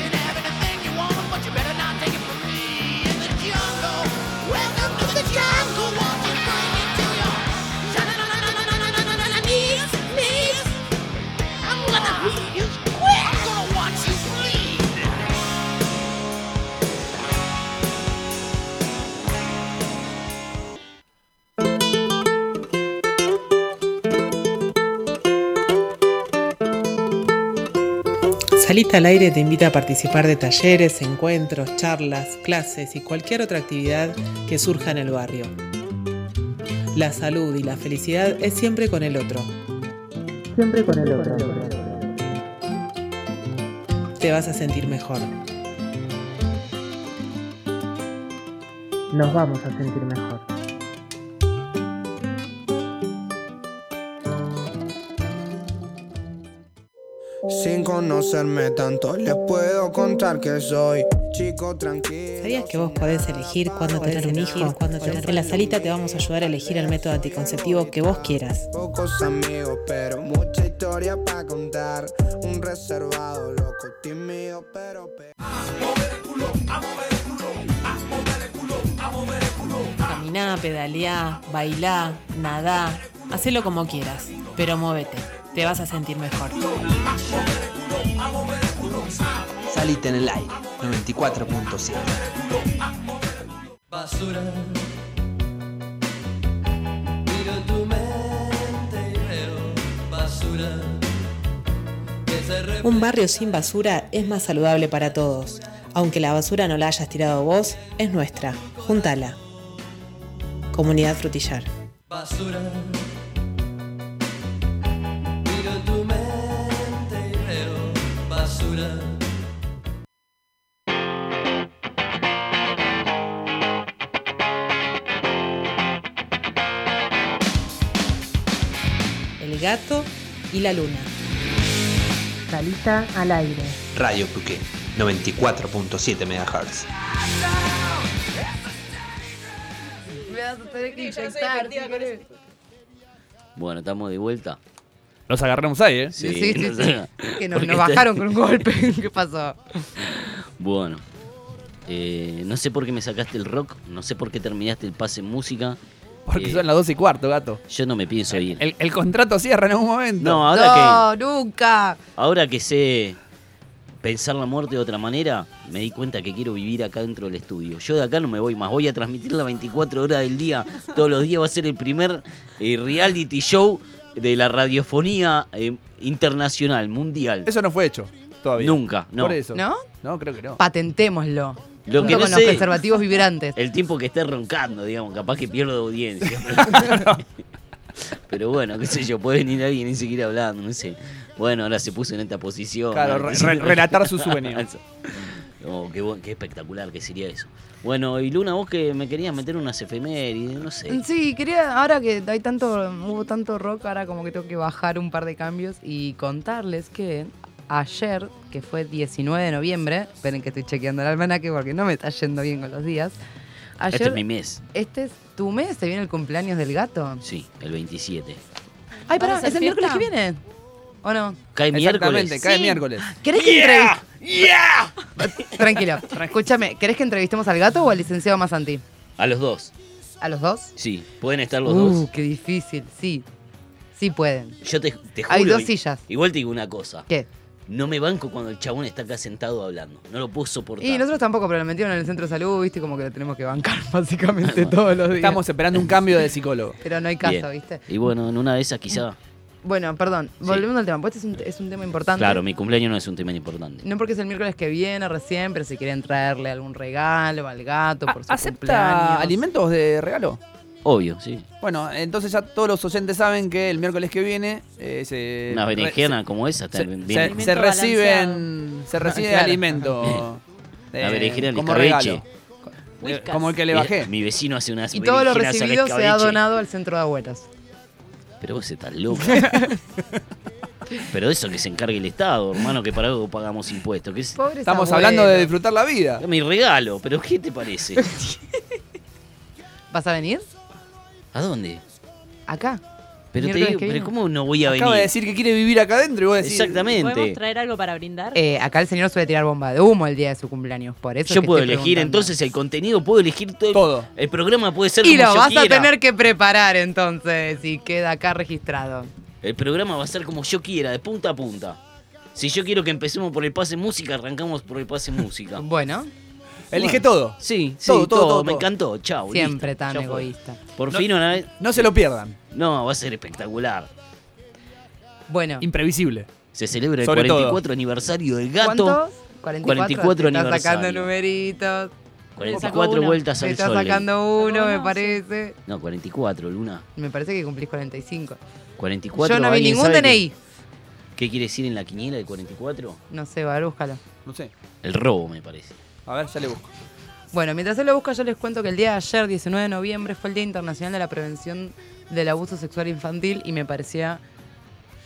Salita al aire te invita a participar de talleres, encuentros, charlas, clases y cualquier otra actividad que surja en el barrio. La salud y la felicidad es siempre con el otro. Siempre con el otro. Te vas a sentir mejor. Nos vamos a sentir mejor. Conocerme tanto, les puedo contar que soy chico tranquilo. ¿Sabías que vos podés elegir cuándo tener un hijo? En la salita te vamos a ayudar a elegir el método anticonceptivo que vos quieras. Pocos amigos, pero mucha historia para contar. Un reservado, loco, tímido, pero. pe- Caminá, pedaleá, bailá, nadá, hacelo como quieras, pero móvete, te vas a sentir mejor. Salite en el aire, 94.7. Basura. Miro tu mente y veo basura. Un barrio sin basura es más saludable para todos. Aunque la basura no la hayas tirado vos, es nuestra. Juntala. Comunidad Frutillar. Basura. Y la luna. Salita al aire. Radio Puqué, 94.7 MHz. Me vas a tener que inyectar. Bueno, estamos de vuelta. Los agarramos ahí, ¿eh? Sí, sí, sí. sea, Que nos, bajaron con un golpe. ¿Qué pasó? Bueno, eh, no sé por qué me sacaste el rock, no sé por qué terminaste el pase en música. Porque Eh, son las 12 y cuarto, gato. Yo no me pienso ir. El, el contrato cierra en algún momento. No, ahora No, nunca. que ahora que sé pensar la muerte de otra manera, me di cuenta que quiero vivir acá dentro del estudio. Yo de acá no me voy más, voy a transmitir las 24 horas del día. Todos los días va a ser el primer eh, reality show de la radiofonía eh, internacional, mundial. Eso no fue hecho todavía. Nunca, no. Por eso. ¿No? No, creo que no. Patentémoslo. Lo que no con los sé- preservativos vibrantes. El tiempo que esté roncando, digamos, capaz que pierdo audiencia. Pero bueno, qué sé yo, puede venir alguien y seguir hablando, no sé. Bueno, ahora se puso en esta posición. Claro, re- re- relatar su sueño. Oh, qué, qué espectacular que sería eso. Bueno, y Luna, vos que me querías meter unas efemérides, no sé. Sí, quería, ahora que hay tanto, hubo tanto rock, ahora como que tengo que bajar un par de cambios y contarles que ayer, que fue 19 de noviembre, esperen que estoy chequeando el almanaque porque no me está yendo bien con los días. Ayer, Este es mi mes. Este es tu mes, ¿te viene el cumpleaños del gato? Sí, el 27. Ay, pará, ¿Vas a ¿es el miércoles que viene? ¿O no? Cae miércoles. Exactamente, cae Sí. miércoles. ¿Querés que entrevistemos? Tranquilo. Escúchame, ¿querés que entrevistemos al gato o al licenciado Mazanti? A los dos. ¿A los dos? Sí, pueden estar los uh, dos. qué difícil, sí. Sí pueden. Yo te, te juro. Hay dos sillas. Igual te digo una cosa. ¿Qué? No me banco cuando el chabón está acá sentado hablando. No lo puedo soportar. Y nosotros tampoco, pero lo metieron en el centro de salud, viste, como que lo tenemos que bancar básicamente todos los días. Estamos esperando un cambio de psicólogo. Pero no hay caso, Bien. viste. Y bueno, en una de esas quizá. Bueno, perdón, volviendo al tema, pues este es un, es un tema importante. Claro, mi cumpleaños no es un tema importante. No porque es el miércoles que viene recién, pero si quieren traerle algún regalo al gato por su ¿Acepta cumpleaños. alimentos de regalo? Obvio, sí. Bueno, entonces ya todos los oyentes saben que el miércoles que viene eh, se, Una re- berenjena como esa se, se- se reciben se recibe Claro. alimento La berenjena como regalo. Eh, como el que le bajé. Mi, vecino hace unas Y todo lo recibido se ha donado al centro de abuelas. Pero vos estás loco. Pero de eso que se encargue el Estado, hermano, que para algo pagamos impuestos. Que es, Estamos hablando de disfrutar la vida. mi regalo, pero ¿qué te parece? ¿Vas a venir? ¿A dónde? Acá. Pero te digo, pero. ¿cómo no voy a venir? Acaba de decir que quiere vivir acá adentro y vos decís. Exactamente. ¿Podemos traer algo para brindar? Eh, acá el señor suele tirar bomba de humo el día de su cumpleaños, por eso. es Yo que puedo estoy elegir preguntando. entonces el contenido, puedo elegir todo. Todo. El programa puede ser Y como lo yo vas quiera. a tener que preparar entonces, y queda acá registrado. El programa va a ser como yo quiera, de punta a punta. Si yo quiero que empecemos por el pase música, arrancamos por el pase música. Bueno, Elige Bueno. todo. Sí, sí, Todo, todo, todo, todo, me encantó. Chao. siempre listo, tan egoísta. Por No- fin una vez. No se lo pierdan. No, va a ser espectacular. Bueno, Imprevisible. Se celebra el Sobre todo. 44 aniversario del gato. ¿cuántos? 44, aniversario. Está sacando numeritos. 44 uno. vueltas Me al está sol. sacando uno, me parece. No, 44, Luna. Me parece que cumplís 45. 44. Yo no vi ¿alguien ningún DNI. Qué, qué quiere decir en la quiniela del 44? No sé, va, búscalo. No sé. El robo, me parece. A ver, ya le busco. Bueno, mientras él lo busca, yo les cuento que el día de ayer, 19 de noviembre, fue el Día Internacional de la Prevención del Abuso Sexual Infantil y me parecía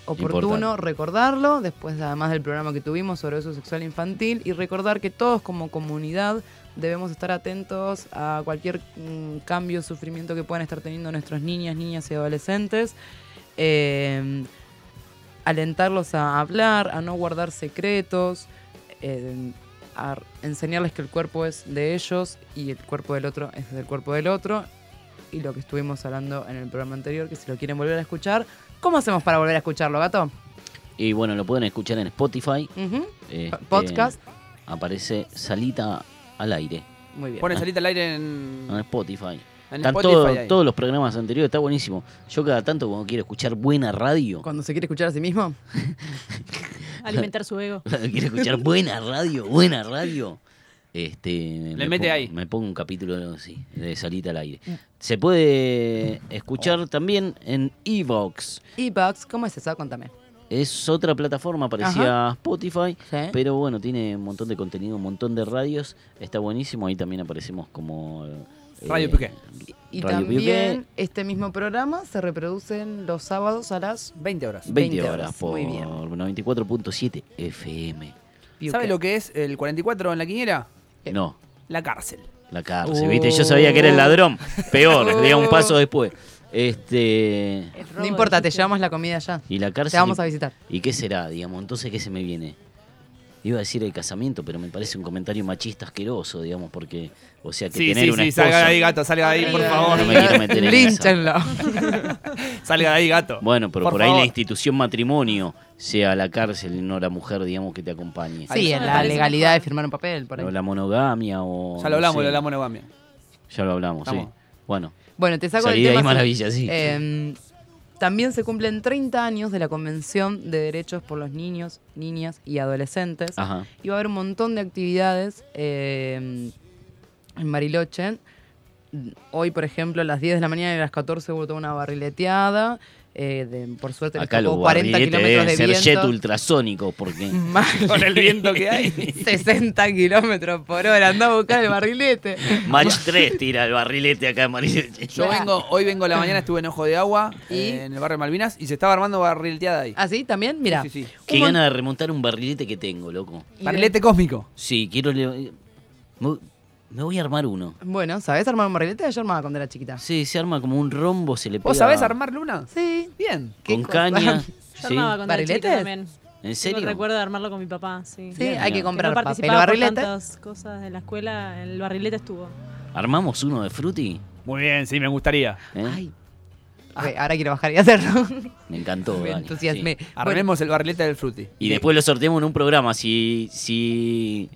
oportuno Importante. recordarlo, después además del programa que tuvimos sobre abuso sexual infantil, y recordar que todos como comunidad debemos estar atentos a cualquier mm, cambio, sufrimiento que puedan estar teniendo nuestras niñas, niñas y adolescentes. Eh, alentarlos a hablar, a no guardar secretos, eh, a enseñarles que el cuerpo es de ellos y el cuerpo del otro es del cuerpo del otro. Y lo que estuvimos hablando en el programa anterior, que si lo quieren volver a escuchar, ¿cómo hacemos para volver a escucharlo, gato? Y bueno, lo pueden escuchar en Spotify. Este, Podcast. Aparece Salita al aire. Muy bien. Pone salita al aire en. En Spotify. En Están todo- todos los programas anteriores, está buenísimo. Yo cada tanto cuando quiero escuchar buena radio, Cuando se quiere escuchar a sí mismo. Alimentar su ego. quiero escuchar buena radio, buena radio, este, Le me mete pongo- ahí. Me pongo un capítulo sí, de Salita al aire. Se puede escuchar también en Evox. E-Box, ¿cómo es eso? Contame. Es otra plataforma parecida a Spotify, Sí. pero bueno, tiene un montón de contenido, un montón de radios. Está buenísimo, ahí también aparecemos como... eh, Radio Piqué. Y Radio también este mismo programa se reproduce los sábados a las 20 horas. 20, 20 horas horas, por muy bien. 94.7 FM. ¿Sabe lo que es el 44 en la quiniela? No, La cárcel. la cárcel, Oh. ¿viste? Yo sabía que era el ladrón. Peor, le di un paso después. Este. No importa, te llevamos la comida ya. Y la cárcel. Te vamos a visitar. ¿Y qué será, digamos? Entonces, ¿qué se me viene? Iba a decir el casamiento, pero me parece un comentario machista asqueroso, digamos, porque, o sea, que Sí, tener sí, una sí, esposa... salga de ahí, gato, salga de ahí, por favor. No me quiero meter en. Línchenlo. Salga de ahí, gato. Bueno, pero por, Por ahí la institución matrimonio sea la cárcel y no la mujer, digamos, que te acompañe. Sí, en la legalidad de firmar un papel, por ahí. O la monogamia o... Ya lo no hablamos sé. de la monogamia. Ya lo hablamos, sí. Bueno. Bueno, te saco Salí del de ahí tema. maravilla, sí. Eh, también se cumplen 30 años de la Convención de Derechos por los Niños, Niñas y Adolescentes. Ajá. Y va a haber un montón de actividades eh, en Bariloche. Hoy, por ejemplo, a las 10 de la mañana y a las 14 hubo toda una barrileteada. Eh, de- por suerte Acá tocó 40 barriletes kilómetros deben de ser jet ultrasónico, porque... Mal. Con el viento que hay. 60 kilómetros por hora. Andá a buscar el barrilete. Match 3 tira el barrilete acá en Bariloche. Yo vengo, hoy vengo a la mañana, estuve en Ojo de Agua, ¿Y? eh, en el barrio de Malvinas, y se estaba armando barrileteada ahí. ¿Ah, sí? ¿También? Mira. Sí, sí, sí. Qué gana de remontar un barrilete que tengo, loco. Barrilete cósmico. Sí, quiero... le- Me, voy a armar uno. Bueno, ¿sabés armar un barrilete? Yo armaba cuando era chiquita. Sí, se arma como un rombo, se le pega... ¿Vos sabés armar luna? Sí. Bien. Con cosa? caña. Yo sí. armaba cuando era también. ¿En Tengo serio? el recuerdo de armarlo con mi papá, sí. Sí, hay que comprar no papel barrilete. tantas cosas de la escuela, el barrilete estuvo. ¿Armamos uno de Fruity? Muy bien, sí, me gustaría. ¿Eh? Ay. Ahora quiero bajar y hacerlo. Me encantó, Me Dani, entusiasmé. sí. Armemos el barrilete del frutti. Y después lo sorteamos en un programa. Si, si,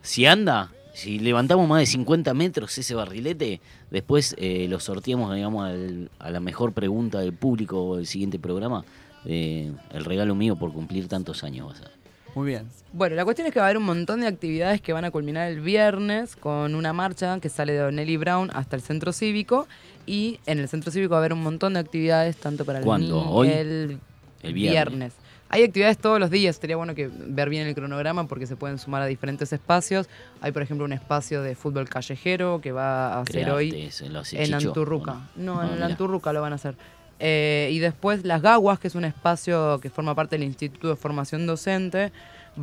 si anda, si levantamos más de 50 metros ese barrilete, después eh, lo sorteamos, digamos, al- a la mejor pregunta del público del siguiente programa. eh, el regalo mío por cumplir tantos años. Muy bien. Bueno, la cuestión es que va a haber un montón de actividades que van a culminar el viernes con una marcha que sale de Nelly Brown hasta el centro cívico. Y en el centro cívico va a haber un montón de actividades, tanto para el ¿Cuándo? niño- ¿Hoy? El, El viernes. viernes. Hay actividades todos los días, sería bueno que ver bien el cronograma porque se pueden sumar a diferentes espacios. Hay, por ejemplo, un espacio de fútbol callejero que va a hacer hoy en Anturruca. ¿o No, no? Ah, en. Anturruca lo van a hacer. Eh, y después Las Gaguas, que es un espacio que forma parte del Instituto de Formación Docente,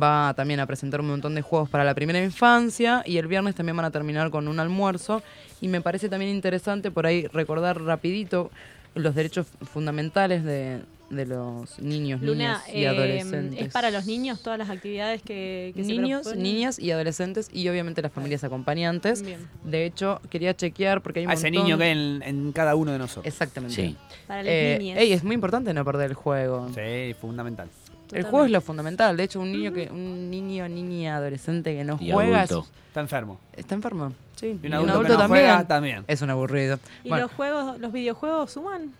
va también a presentar un montón de juegos para la primera infancia y el viernes también van a terminar con un almuerzo. Y me parece también interesante por ahí recordar rapidito los derechos fundamentales de, de los niños, Luna, niñas y eh, adolescentes. ¿es para los niños todas las actividades que, que se niños, niñas y adolescentes y obviamente las familias acompañantes. Bien. De hecho, quería chequear porque hay un A ese niño que hay en, en cada uno de nosotros. Exactamente. Sí. Para las Eh, niñas. ey, es muy importante no perder el juego. Sí, fundamental. El juego es lo fundamental. De hecho, un niño que un niño, niña, adolescente que no Y juega es-. Está enfermo. está enfermo. Sí. Y un adulto que no también. juega, también. Es un aburrido. ¿Y Bueno, los juegos, los videojuegos suman?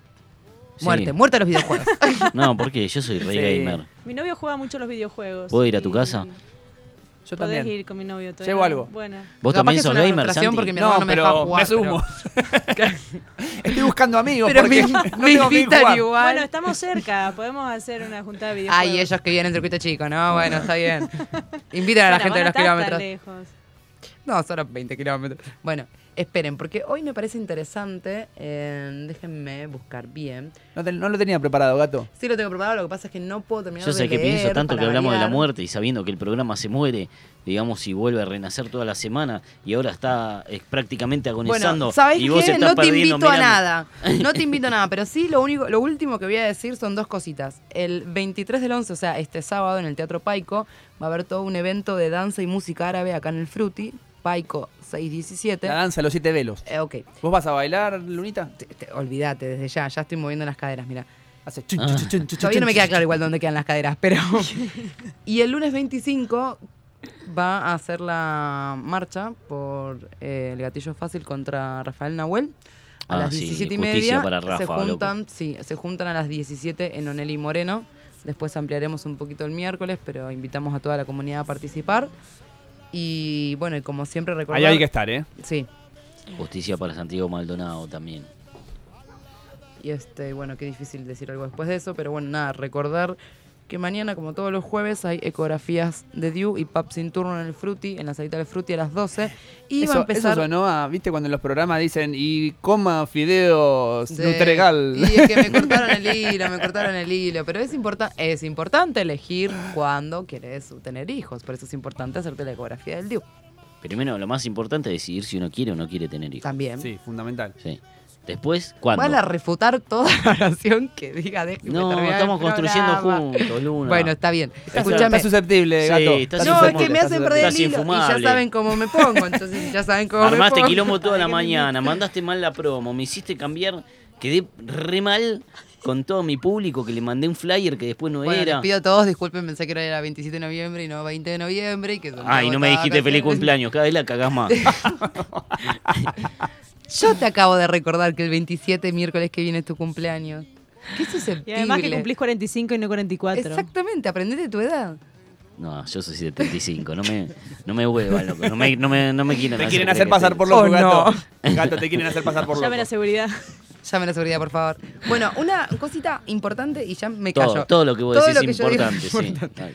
Sí. muerte, muerte a los videojuegos. No, porque yo soy rey Sí. gamer. Mi novio juega mucho los videojuegos. ¿Puedo ir a tu casa? Yo Podés también. ir con mi novio. todavía Llevo no. algo. Bueno. ¿Vos Capaz también sos gamer, Santi? porque mi hermano no me deja jugar. me sumo. pero- Estoy buscando amigos Pero porque me, no me invitan jugar. igual. Bueno, estamos cerca. Podemos hacer una juntada de videojuegos. Ay, ellos que vienen en circuito chico, ¿no? Bueno, está bien. Invitan a la Bueno, gente de los kilómetros. lejos. No, solo 20 kilómetros. Bueno, esperen, porque hoy me parece interesante. eh, déjenme buscar bien. No, te- no lo tenía preparado, gato. Sí lo tengo preparado, lo que pasa es que no puedo terminar Yo de sé que pienso tanto que hablamos de la muerte y sabiendo que el programa se muere, digamos, y vuelve a renacer toda la semana y ahora está eh, prácticamente agonizando Bueno, ¿sabés y vos qué? estás No te invito a nada. No te invito a nada, pero sí lo único, lo último que voy a decir son dos cositas. El 23 del 11, o sea, este sábado en el Teatro Paico, va a haber todo un evento de danza y música árabe acá en el Fruti, Paico 617. La danza los siete velos. Eh, ok, ¿Vos vas a bailar, Lunita? Te- te- olvídate, desde ya, ya estoy moviendo las caderas, mira. Hace chun, Ah. chun, chun, chun, chun, Todavía no me chun, queda claro igual dónde quedan las caderas, pero... y el lunes 25 va a hacer la marcha por eh, el gatillo fácil contra Rafael Nahuel. A Ah, las sí, 17 y justicia media para Rafa, se loco. juntan, sí, se juntan a las 17 en Onelli Moreno. Después ampliaremos un poquito el miércoles, pero invitamos a toda la comunidad a participar. Y bueno, y como siempre recordar... Ahí hay que estar, ¿eh? Sí, Justicia para Santiago Maldonado también. Y este, bueno, qué difícil decir algo después de eso, pero bueno, nada, recordar que mañana, como todos los jueves, hay ecografías de Dew y PAP sin turno en el Fruti, en la salita del Fruti a las 12. Y eso, va a empezar. eso sonó a, viste, cuando en los programas dicen, y coma fideos Sí. Nutregal. Y es que me cortaron el hilo, me cortaron el hilo. Pero es, importa es importante elegir cuándo quieres tener hijos. Por eso es importante hacerte la ecografía del DIU. Primero, lo más importante es decidir si uno quiere o no quiere tener hijos. También. Sí, fundamental. Sí. Después, ¿cuándo? Van a refutar toda la oración que diga déjeme No, estamos construyendo programa". juntos, Luna. Bueno, está bien. Está susceptible, Sí, gato. Está No, es que me hacen perder el hilo. Y ya saben cómo me pongo. Entonces ya saben cómo me Armaste pongo. quilombo toda la me mañana, mandaste mal la promo, me hiciste cambiar, quedé re mal con todo mi público que le mandé un flyer que después no Bueno, era. les pido a todos disculpen, pensé que era 27 de noviembre y no 20 de noviembre. Y que Ay, no me dijiste feliz cumpleaños, cada vez la cagás más. Yo te acabo de recordar que el 27 miércoles que viene es tu cumpleaños. Qué Y susceptible. además que cumplís 45 y no 44. Exactamente, aprendete tu edad. No, yo soy 75, no me, no me loco, no me, no me, no me quieren Te quieren hacer pasar por loco, Oh, gato. no. Gato, te quieren hacer pasar por loco. Llame la seguridad. Llame a la seguridad, por favor. Bueno, una cosita importante y ya me Todo, callo. todo lo que vos Todo decís es importante, sí. importante. Ay.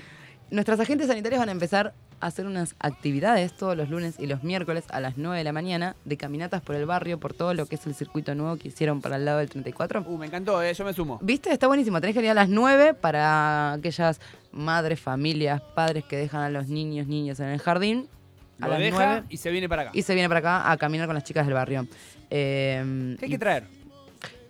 Nuestras agentes sanitarias van a empezar hacer unas actividades todos los lunes y los miércoles a las 9 de la mañana de caminatas por el barrio, por todo lo que es el circuito nuevo que hicieron para el lado del 34. Uh, me encantó, eh, yo me sumo. ¿Viste? Está buenísimo. Tenés que venir a las 9 para aquellas madres, familias, padres que dejan a los niños, niñas en el jardín. A Lo las deja 9 y se viene para acá. y se viene para acá a caminar con las chicas del barrio. Eh, ¿Qué hay y- que traer?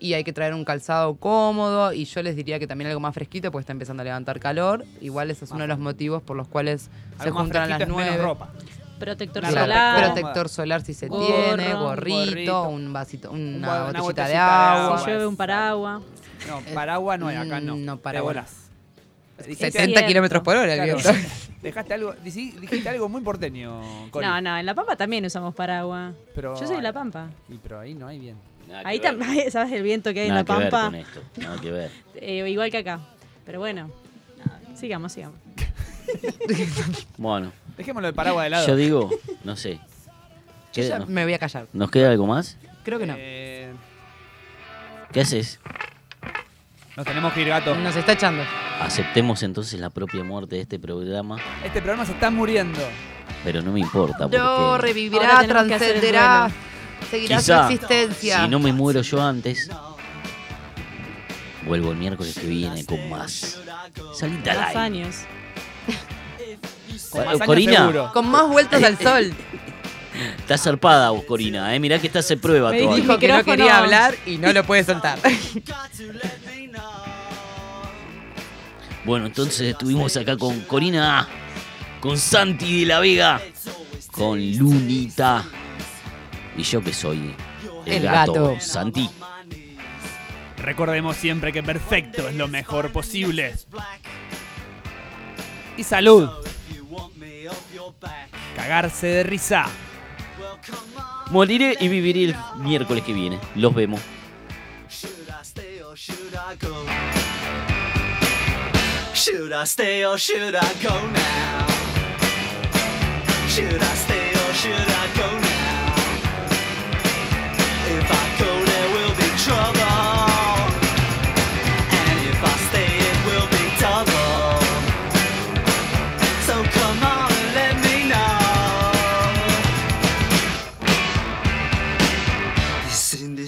Y hay que traer un calzado cómodo y yo les diría que también algo más fresquito porque está empezando a levantar calor. Igual ese es uno de los motivos por los cuales se juntan a las 9. ropa. Protector Claro, solar. protector solar si se Gorro, tiene, gorrito, gorrito, un vasito, una, una botellita, botellita de agua. Si llueve un paraguas. No, paraguas no hay acá, no. No, paraguas. volás. Dijiste- 70 cierto. kilómetros por hora, el Claro. Dejaste algo, dijiste algo muy porteño, Cori. No, no, en La Pampa también usamos paraguas. Pero- Yo soy de La Pampa. Y pero ahí no hay bien. Nada Ahí ver. también, ¿sabes el viento que hay Nada en La que ver Pampa? con esto, nada que ver. Eh, igual que acá. Pero bueno, sigamos, sigamos. Bueno, Dejémoslo de paraguas de lado. yo digo, no sé. Yo ¿Queda- ya me voy a callar. ¿Nos queda algo más? Creo que no. Eh, ¿Qué haces? nos tenemos que ir, gato. Nos está echando. Aceptemos entonces la propia muerte de este programa, Este programa se está muriendo. pero no me importa No, porque revivirá, el trascenderá, seguirá Quizá, su existencia. si no me muero yo antes, vuelvo el miércoles que viene con más. Salita aire. años. Con más años Corina, seguro. Con más vueltas al sol. Está zarpada vos, Corina, ¿eh? Mirá que estás en prueba Me todavía. dijo que no quería hablar y no lo puede soltar. Bueno, entonces estuvimos acá con Corina, con Santi de la Vega, con Lunita. Y yo que soy el, El gato, gato. Santi. Recordemos siempre que perfecto es lo mejor posible. Y salud. Cagarse de risa. Moriré y viviré el miércoles que viene. Los vemos. Should I stay or should I go now? Should I stay or should I go now?